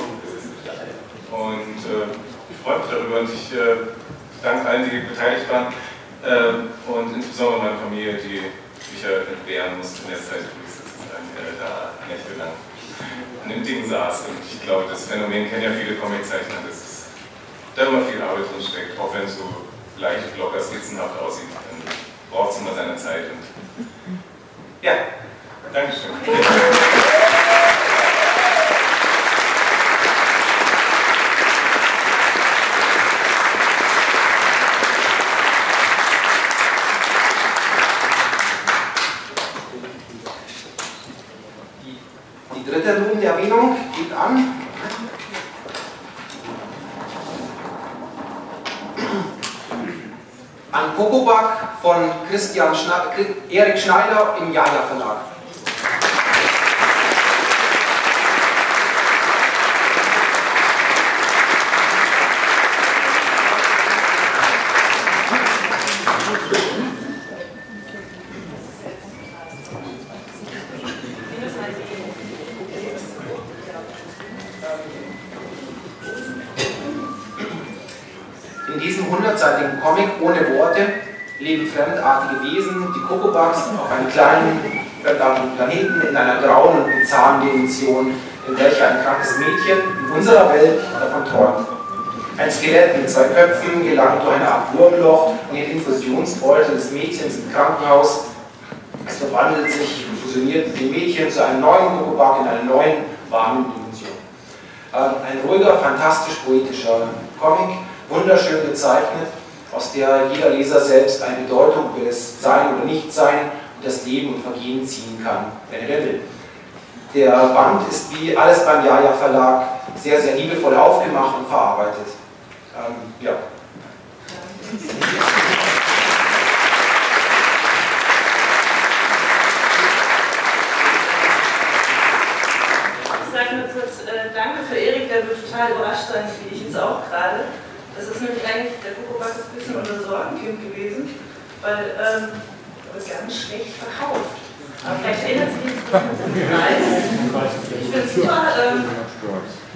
Und äh, ich freue mich darüber und ich danke allen, die beteiligt waren. Ähm, und insbesondere meine Familie, die sich ja entbehren musste in der Zeit, wo ich äh, da nächtelang an dem Ding saß. Und ich glaube, das Phänomen kennen ja viele Comiczeichner, dass da immer viel Arbeit drin steckt, auch wenn es so leicht locker skizzenhaft aussieht, dann braucht es immer seine Zeit. Und ja, Dankeschön. Die dritte lobende Erwähnung geht an. An Kokobak von Christian Schna Erik Schneider im Jaja Verlag. In diesem hundertseitigen Comic ohne Worte leben fremdartige Wesen, die Kokobaks, auf einem kleinen, fremdartigen Planeten in einer grauen und bizarren Dimension, in welcher ein krankes Mädchen in unserer Welt davon träumt. Ein Skelett mit zwei Köpfen gelangt durch eine Art Wurmloch in den Infusionsbeutel des Mädchens im Krankenhaus. Es verwandelt sich und fusioniert dem Mädchen zu einem neuen Kokobak in einer neuen, warmen Dimension. Ähm, Ein ruhiger, fantastisch-poetischer Comic, wunderschön gezeichnet, aus der jeder Leser selbst eine Bedeutung über das Sein oder Nichtsein und das Leben und Vergehen ziehen kann, wenn er will. Der Band ist wie alles beim Jaja Verlag sehr, sehr liebevoll aufgemacht und verarbeitet. Ähm, ja. Ich sage nur kurz äh, Danke für Erik, der wird total überrascht sein, wie ich jetzt auch gerade. Das ist nämlich eigentlich, der Kuckuck ist ein bisschen unser Sorgenkind gewesen, weil ähm, ganz schlecht verkauft. Aber vielleicht erinnert sich jetzt. Ich finde es super, ähm,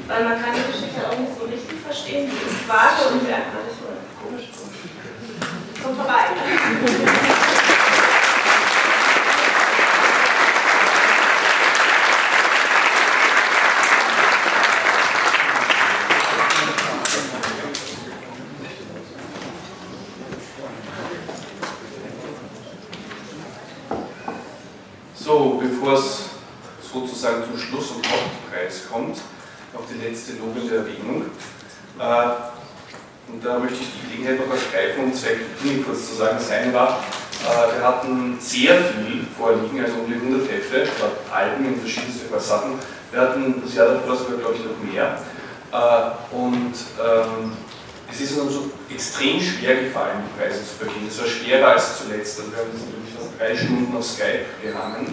weil man kann die Geschichte auch nicht so richtig verstehen. Die ist vage und merkwürdig und komisch. Kommt vorbei. So, bevor es sozusagen zum Schluss und Hauptpreis kommt, noch die letzte lobende Erwähnung. Äh, und da möchte ich die Gelegenheit noch ergreifen, um zwei Dinge kurz zu sagen. Das eine war, äh, wir hatten sehr viel vorliegen, also um die 100 Hefte, Alben in verschiedensten Sachen. Wir hatten das Jahr davor sogar, glaube ich, noch mehr. Äh, und ähm, es ist uns so extrem schwer gefallen, die Preise zu vergeben. Es war schwerer als zuletzt. Also wir haben jetzt natürlich fast drei Stunden auf Skype gehangen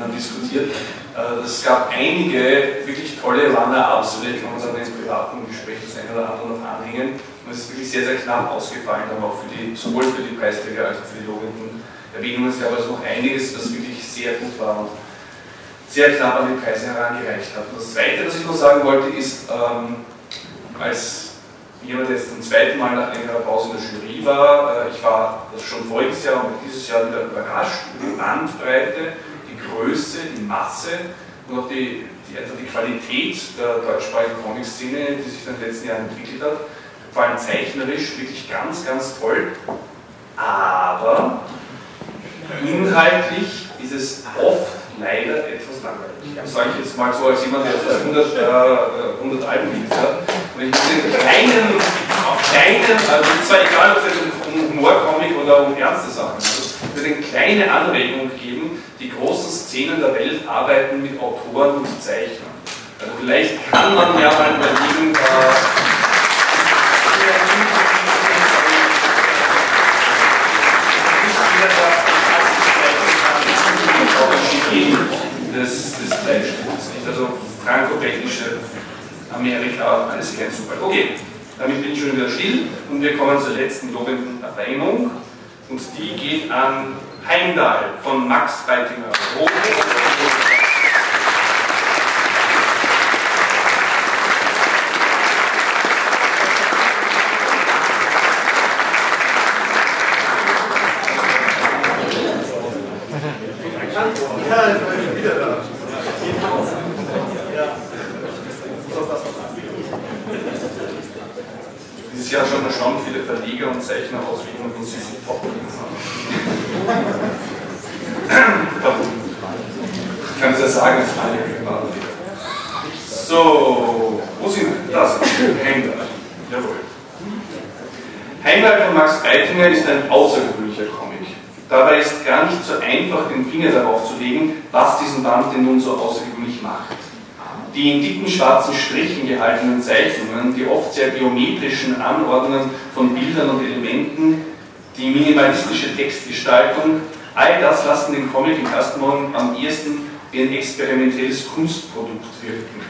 haben diskutiert. Äh, Es gab einige wirklich tolle Runner-Ups, vielleicht kann man dann ins privaten Gespräch das eine oder andere noch anhängen. Und es ist wirklich sehr, sehr knapp ausgefallen, aber auch für die, sowohl für die Preisträger als auch für die lobenden Erwähnungen. Es gab also noch einiges, das wirklich sehr gut war und sehr knapp an die Preise herangereicht hat. Und das Zweite, was ich noch sagen wollte, ist, ähm, als jemand, jetzt zum zweiten Mal nach längerer Pause in der Jury war, äh, ich war das schon voriges Jahr und dieses Jahr wieder überrascht über die Bandbreite, Größe, die Masse und auch die, die, einfach die Qualität der deutschsprachigen Comic-Szene, die sich in den letzten Jahren entwickelt hat. Vor allem zeichnerisch wirklich ganz, ganz toll. Aber inhaltlich ist es oft leider etwas langweilig. Das sage ich jetzt mal so als jemand, der jetzt 100, äh, 100 Alben liest. Ja. Und ich muss den kleinen, kleinen, also ist zwar egal, ob es um Humorcomic oder um ernste Sachen ich würde eine kleine Anregung großen Szenen der Welt arbeiten mit Autoren und Zeichnern. Also vielleicht kann man ja mal überlegen, äh, des, des. Nicht? Also franco-belgische Amerika, alles kein Zufall. Okay, damit bin ich schon wieder still und wir kommen zur letzten lobenden Erwähnung. Und die geht an Heimdall von Max Beitinger. Ja, ich bin wieder da. Dieses mal schauen, wie viele Verleger und Zeichner Auslegungen von CC Pop Ich kann es ja sagen, es alle So, wo sind das? Heimdall. Jawohl. Heimdall von Max Beitinger ist ein außergewöhnlicher Comic. Dabei ist gar nicht so einfach, den Finger darauf zu legen, was diesen Band denn nun so außergewöhnlich macht. Die in dicken schwarzen Strichen gehaltenen Zeichnungen, die oft sehr geometrischen Anordnungen von Bildern und Elementen, die minimalistische Textgestaltung, all das lassen den Comic ersten Moment am ehesten wie ein experimentelles Kunstprodukt wirken.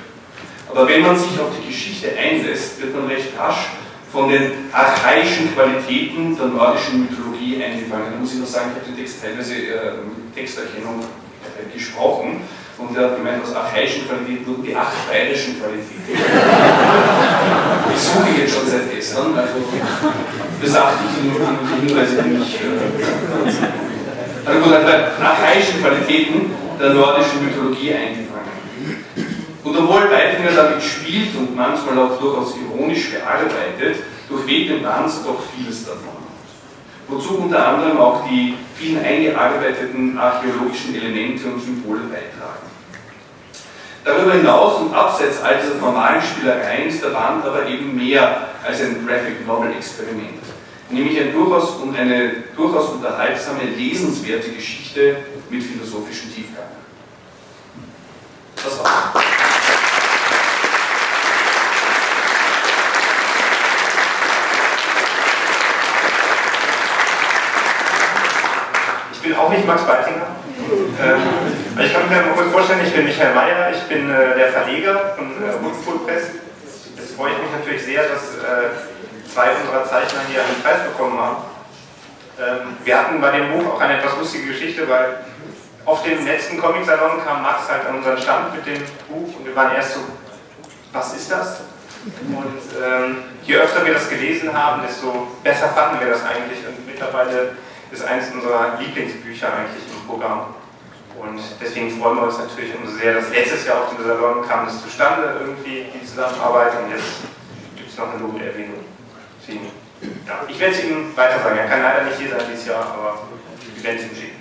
Aber wenn man sich auf die Geschichte einlässt, wird man recht rasch von den archaischen Qualitäten der nordischen Mythologie eingefangen. Da muss ich noch sagen, ich habe den Text teilweise äh, mit Texterkennung äh, gesprochen und er hat gemeint, aus archaischen Qualitäten wurden die acht bayerischen Qualitäten. ich suche jetzt schon seit gestern, also besachte ich die Hinweise, die mich. Äh, also gut, hat archaischen Qualitäten der nordischen Mythologie eingefangen. Und obwohl Beitinger damit spielt und manchmal auch durchaus ironisch bearbeitet, durchweht dem Lanz doch vieles davon. Wozu unter anderem auch die vielen eingearbeiteten archäologischen Elemente und Symbole beitragen. Darüber hinaus und abseits all dieser normalen Spielereien ist der Band aber eben mehr als ein Graphic Novel Experiment, nämlich ein durchaus, eine durchaus unterhaltsame, lesenswerte Geschichte mit philosophischem Tiefgang. Das war's. Ich bin auch nicht Max Beitinger. Ähm, ich kann mir kurz vorstellen, ich bin Michael Mayer, ich bin äh, der Verleger von äh, Woodfoot Press. Es freut mich natürlich sehr, dass äh, zwei unserer Zeichner hier einen Preis bekommen haben. Ähm, wir hatten bei dem Buch auch eine etwas lustige Geschichte, weil auf dem letzten Comic-Salon kam Max halt an unseren Stand mit dem Buch und wir waren erst so, was ist das? Und ähm, je öfter wir das gelesen haben, desto besser fanden wir das eigentlich und mittlerweile ist eines unserer Lieblingsbücher eigentlich im Programm. Und deswegen freuen wir uns natürlich umso sehr, dass letztes Jahr auf dem Salon kam es zustande, irgendwie die Zusammenarbeit und jetzt gibt es noch eine Lobenerwähnung. Ja, ich werde es ihm weiter sagen. Er kann leider nicht hier sein dieses Jahr, aber wir werden es ihm schicken.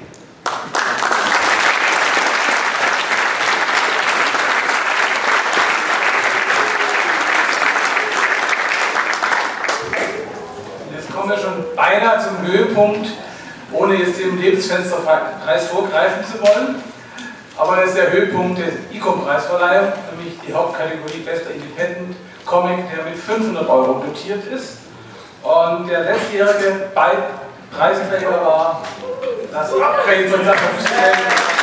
Jetzt kommen wir schon beinahe zum Höhepunkt ohne jetzt dem Lebensfensterpreis vorgreifen zu wollen. Aber das ist der Höhepunkt der ICOM-Preisverleihung, nämlich die Hauptkategorie Bester Independent Comic, der mit 500 Euro dotiert ist. Und der letztjährige Preisträger war das Upgrade von Sachen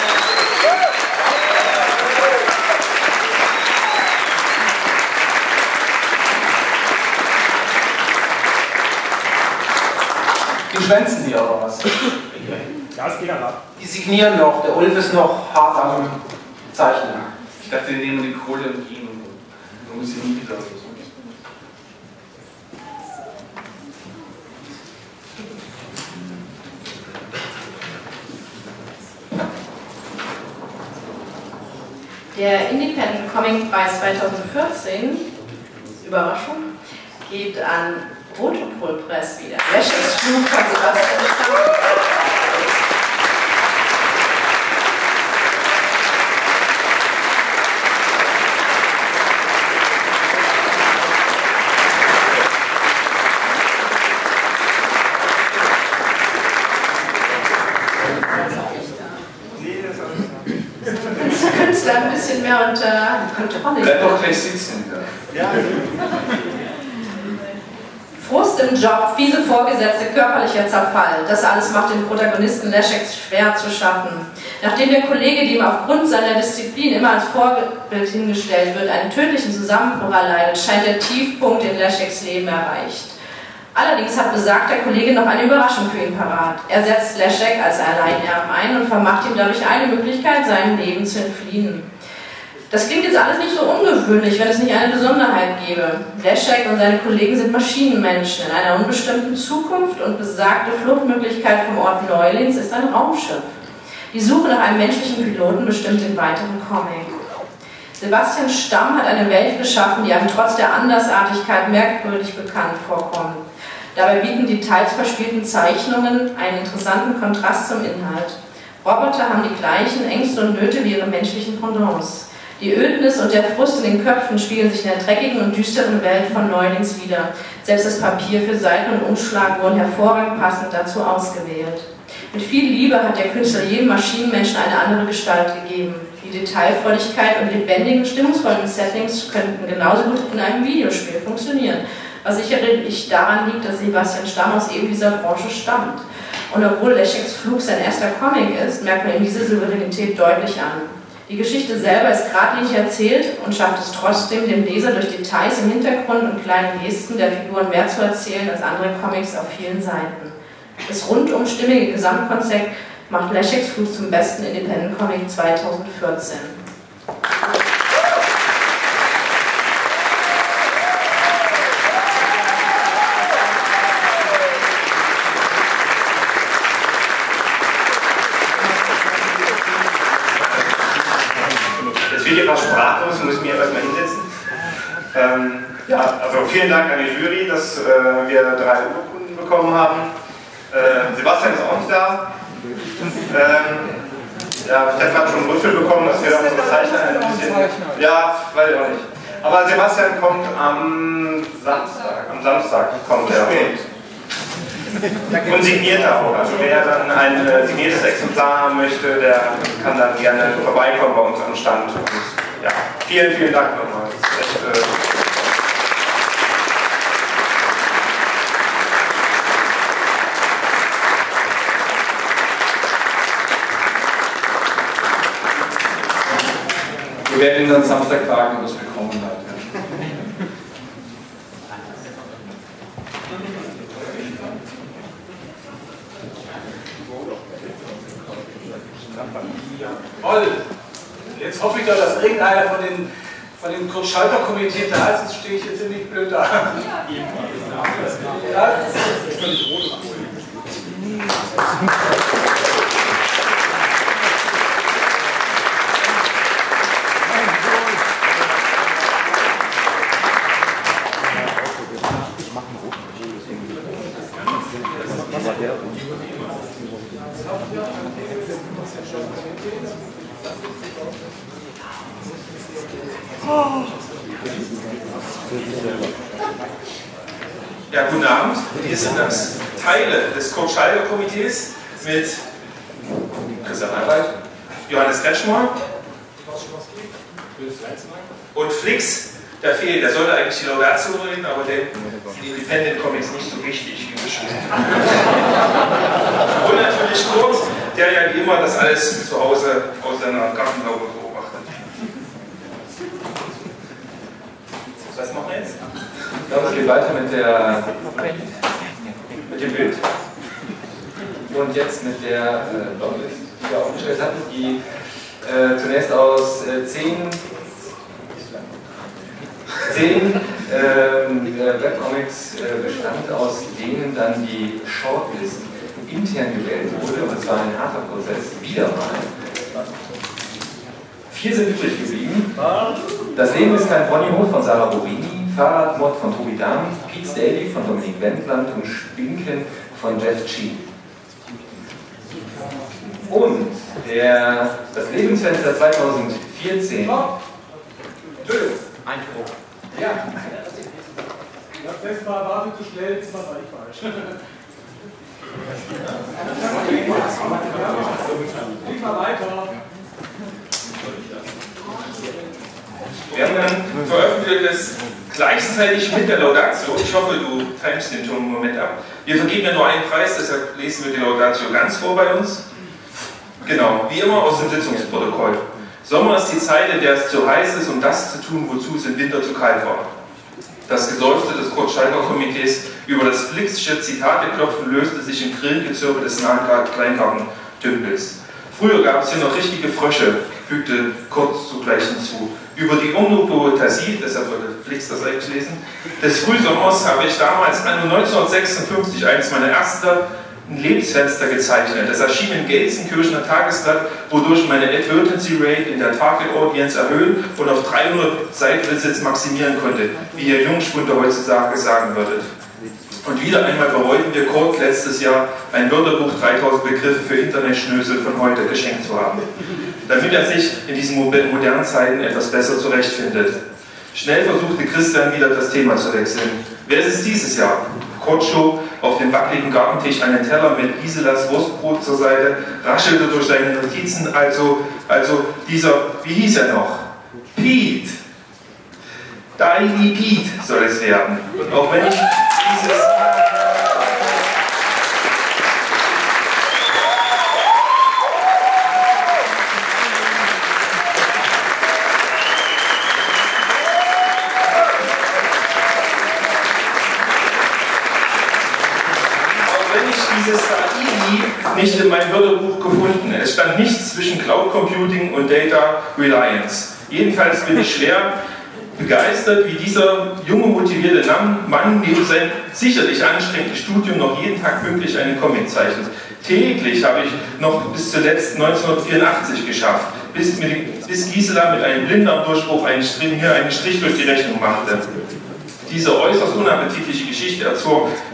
schwänzen sie aber was. Ja, es geht aber. Die signieren noch, der Ulf ist noch hart am Zeichnen. Ich dachte, die nehmen die Kohle und gehen dann muss ich nie wieder so. Der Independent Comic Preis 2014, Überraschung, geht an Rotopol Press wieder. Wäschesflug von Sebastian. Künstler ein bisschen mehr unter Kontrolle. Bleib doch gleich sitzen. Ja. Im Job, fiese Vorgesetzte, körperlicher Zerfall. Das alles macht dem Protagonisten Leszek schwer zu schaffen. Nachdem der Kollege, dem aufgrund seiner Disziplin immer als Vorbild hingestellt wird, einen tödlichen Zusammenbruch erleidet, scheint der Tiefpunkt in Leszeks Leben erreicht. Allerdings hat besagter Kollege noch eine Überraschung für ihn parat. Er setzt Leszek als Alleinerben ein und vermacht ihm dadurch eine Möglichkeit, seinem Leben zu entfliehen. Das klingt jetzt alles nicht so ungewöhnlich, wenn es nicht eine Besonderheit gäbe. Leszek und seine Kollegen sind Maschinenmenschen in einer unbestimmten Zukunft und besagte Fluchtmöglichkeit vom Ort Neulins ist ein Raumschiff. Die Suche nach einem menschlichen Piloten bestimmt den weiteren Comic. Sebastian Stamm hat eine Welt geschaffen, die einem trotz der Andersartigkeit merkwürdig bekannt vorkommt. Dabei bieten die teils verspielten Zeichnungen einen interessanten Kontrast zum Inhalt. Roboter haben die gleichen Ängste und Nöte wie ihre menschlichen Pendants. Die Ödnis und der Frust in den Köpfen spiegeln sich in der dreckigen und düsteren Welt von Neulings wieder. Selbst das Papier für Seiten und Umschlag wurden hervorragend passend dazu ausgewählt. Mit viel Liebe hat der Künstler jedem Maschinenmenschen eine andere Gestalt gegeben. Die Detailfreudigkeit und lebendigen, stimmungsvollen Settings könnten genauso gut in einem Videospiel funktionieren. Was sicherlich daran liegt, dass Sebastian Stamm aus eben dieser Branche stammt. Und obwohl Lescheks Flug sein erster Comic ist, merkt man ihm diese Souveränität deutlich an. Die Geschichte selber ist geradlinig erzählt und schafft es trotzdem, dem Leser durch Details im Hintergrund und kleinen Gesten der Figuren mehr zu erzählen als andere Comics auf vielen Seiten. Das rundum stimmige Gesamtkonzept macht Lescheks Flug zum besten Independent Comic 2014. Ähm, ja, also vielen Dank an die Jury, dass äh, wir drei Urkunden bekommen haben. Äh, Sebastian ist auch nicht da. Ähm, ja, Stefan hat schon Rüffel bekommen, dass wir da unsere Zeichner ein bisschen. Ja, weiß ich auch nicht. Aber Sebastian kommt am Samstag. Am Samstag kommt er. Und signiert auch. Also wer dann ein äh, signiertes Exemplar haben möchte, der kann dann gerne vorbeikommen bei uns am Stand. Ja, vielen, vielen Dank nochmal. Echt, äh Wir werden ihn dann Samstag fragen, ob es bekommen hat. Toll. Jetzt hoffe ich doch, dass irgendeiner von den, von den Kurt-Schalter-Komitee da ist. Jetzt stehe ich jetzt ziemlich blöd da. Ja. Ja. Völlig rot. Ja, guten Abend. Wir sind das Teile des Kurt-Scheider-Komitees mit Christian Albrecht, Johannes Kretschmer und Flix. Der fehlt, der sollte eigentlich die Laudatio reden, aber der die Independent Comics nicht so wichtig wie beschrieben. und natürlich Kurt, der ja wie immer das alles zu Hause aus seiner Gartenlaube beobachtet. Was machen wir jetzt? Ich glaube, es geht weiter mit, der, mit dem Bild. Und jetzt mit der äh, Longlist, die wir aufgestellt hatten, die äh, zunächst aus äh, zehn, zehn ähm, äh, Webcomics äh, bestand, aus denen dann die Shortlist intern gewählt wurde. Und es war ein harter Prozess, wieder mal. Vier sind übrig geblieben. Das Leben ist kein Ponyhof von Sarah Borini, Fahrradmod von Tobi Dahm, Pete's Daily von Dominik Wendland und Spinken von Jeff Chi. Und der, das Lebensfenster 2014. Entschuldigung. Einspruch. Ja. Das letzte Mal war zu schnell, das war eigentlich falsch. Lies mal weiter. Wir haben dann veröffentlicht es gleichzeitig mit der Laudatio. Ich hoffe, du timest den schon einen Moment ab. Wir vergeben ja nur einen Preis, deshalb lesen wir die Laudatio ganz vor bei uns. Genau, wie immer aus dem Sitzungsprotokoll. Sommer ist die Zeit, in der es zu heiß ist, um das zu tun, wozu es im Winter zu kalt war. Das Geseufze des Kurt-Schalker-Komitees über das Flixsche Zitateklopfen löste sich im Grillengezirpe des Kleingartentümpels. Früher gab es hier noch richtige Frösche, fügte Kurz zugleich hinzu. Über die Omnipoetasie, deshalb wollte Flix das eigentlich lesen, des Frühsommers habe ich damals 1956 eines meiner ersten Lebensfenster gezeichnet. Das erschien im Gelsenkirchener Tagesblatt, wodurch meine Advertency Rate in der Target Audience erhöhen und auf 300 Seitenvisits maximieren konnte, wie ihr Jungspunter heutzutage sagen würdet. Und wieder einmal bereuen wir Kurt letztes Jahr ein Wörterbuch 3000 Begriffe für Internetschnösel von heute geschenkt zu haben, damit er sich in diesen modernen Zeiten etwas besser zurechtfindet. Schnell versuchte Christian wieder das Thema zu wechseln. Wer ist es dieses Jahr? Kurt schob auf dem wackeligen Gartentisch einen Teller mit Giselas Wurstbrot zur Seite, raschelte durch seine Notizen, also, also dieser, wie hieß er noch? Pete. Daily Pete soll es werden. Und auch wenn ich dieses AI nicht in meinem Wörterbuch gefunden. Es stand nichts zwischen Cloud Computing und Data Reliance. Jedenfalls bin ich schwer begeistert, wie dieser junge, motivierte Mann neben seinem sicherlich anstrengenden Studium noch jeden Tag pünktlich einen Comic zeichnet. Täglich habe ich noch bis zuletzt 1984 geschafft, bis, mit, bis Gisela mit einem Blinddarmdurchbruch einen Strich, einen Strich durch die Rechnung machte. Diese äußerst unappetitliche Geschichte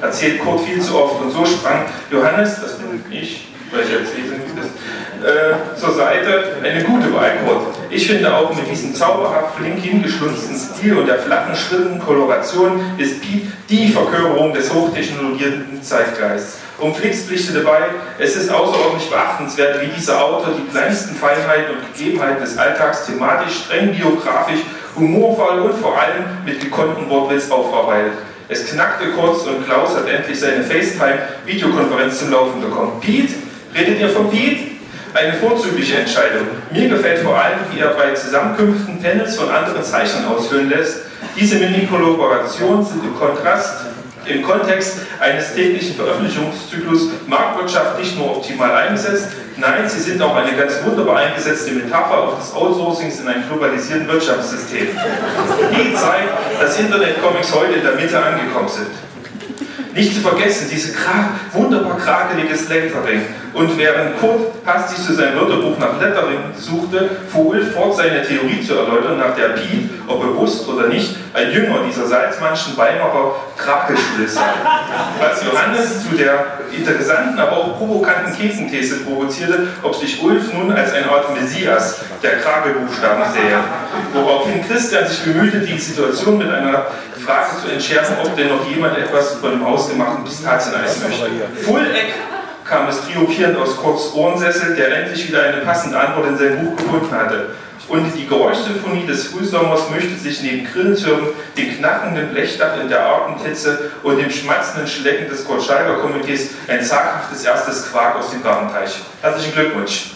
erzählt Kurt viel zu oft und so sprang Johannes, das bin ich, weil ich jetzt ist, äh, zur Seite eine gute Wahl, Kurt. Ich finde auch mit diesem zauberhaft flink hingeschlunzten Stil und der flachen, schrillen Koloration ist Piet die Verkörperung des hochtechnologierten Zeitgeists. Um Flix pflichte dabei, es ist außerordentlich beachtenswert, wie dieser Autor die kleinsten Feinheiten und Gegebenheiten des Alltags thematisch, streng biografisch, humorvoll und vor allem mit gekonnten Wortwitz aufarbeitet. Es knackte kurz und Klaus hat endlich seine FaceTime-Videokonferenz zum Laufen bekommen. Pete? Redet ihr von Pete? Eine vorzügliche Entscheidung. Mir gefällt vor allem, wie er bei Zusammenkünften Panels von anderen Zeichnern ausführen lässt. Diese Mini-Kollaborationen sind im Kontrast im Kontext eines täglichen Veröffentlichungszyklus Marktwirtschaft nicht nur optimal eingesetzt, nein, sie sind auch eine ganz wunderbar eingesetzte Metapher auf des Outsourcings in einem globalisierten Wirtschaftssystem. Die zeigt, dass Internetcomics heute in der Mitte angekommen sind. Nicht zu vergessen, diese wunderbar krakeliges Lettering. Und während Kurt hastig zu seinem Wörterbuch nach Lettering suchte, fuhr Ulf fort, seine Theorie zu erläutern, nach der Pi, ob bewusst oder nicht, ein Jünger dieser Salzmannschen Weimarer Krakelschule sei. Was Johannes zu der interessanten, aber auch provokanten Käsenthese provozierte, ob sich Ulf nun als eine Art Messias der Krakelbuchstaben sähe. Woraufhin Christian sich bemühte, die Situation mit einer Frage zu entschärfen, ob denn noch jemand etwas von dem hausgemachten Pistazieneis möchte. Fulleck kam es triumphierend aus Kurz Ohrensessel, der endlich wieder eine passende Antwort in seinem Buch gefunden hatte. Und die Geräuschsymphonie des Frühsommers möchte sich neben Grillenzirpen, dem knackenden Blechdach in der Abendhitze und dem schmatzenden Schlecken des Kurt Scheiber Komitees ein zaghaftes erstes Quark aus dem Gartenteich. Herzlichen Glückwunsch!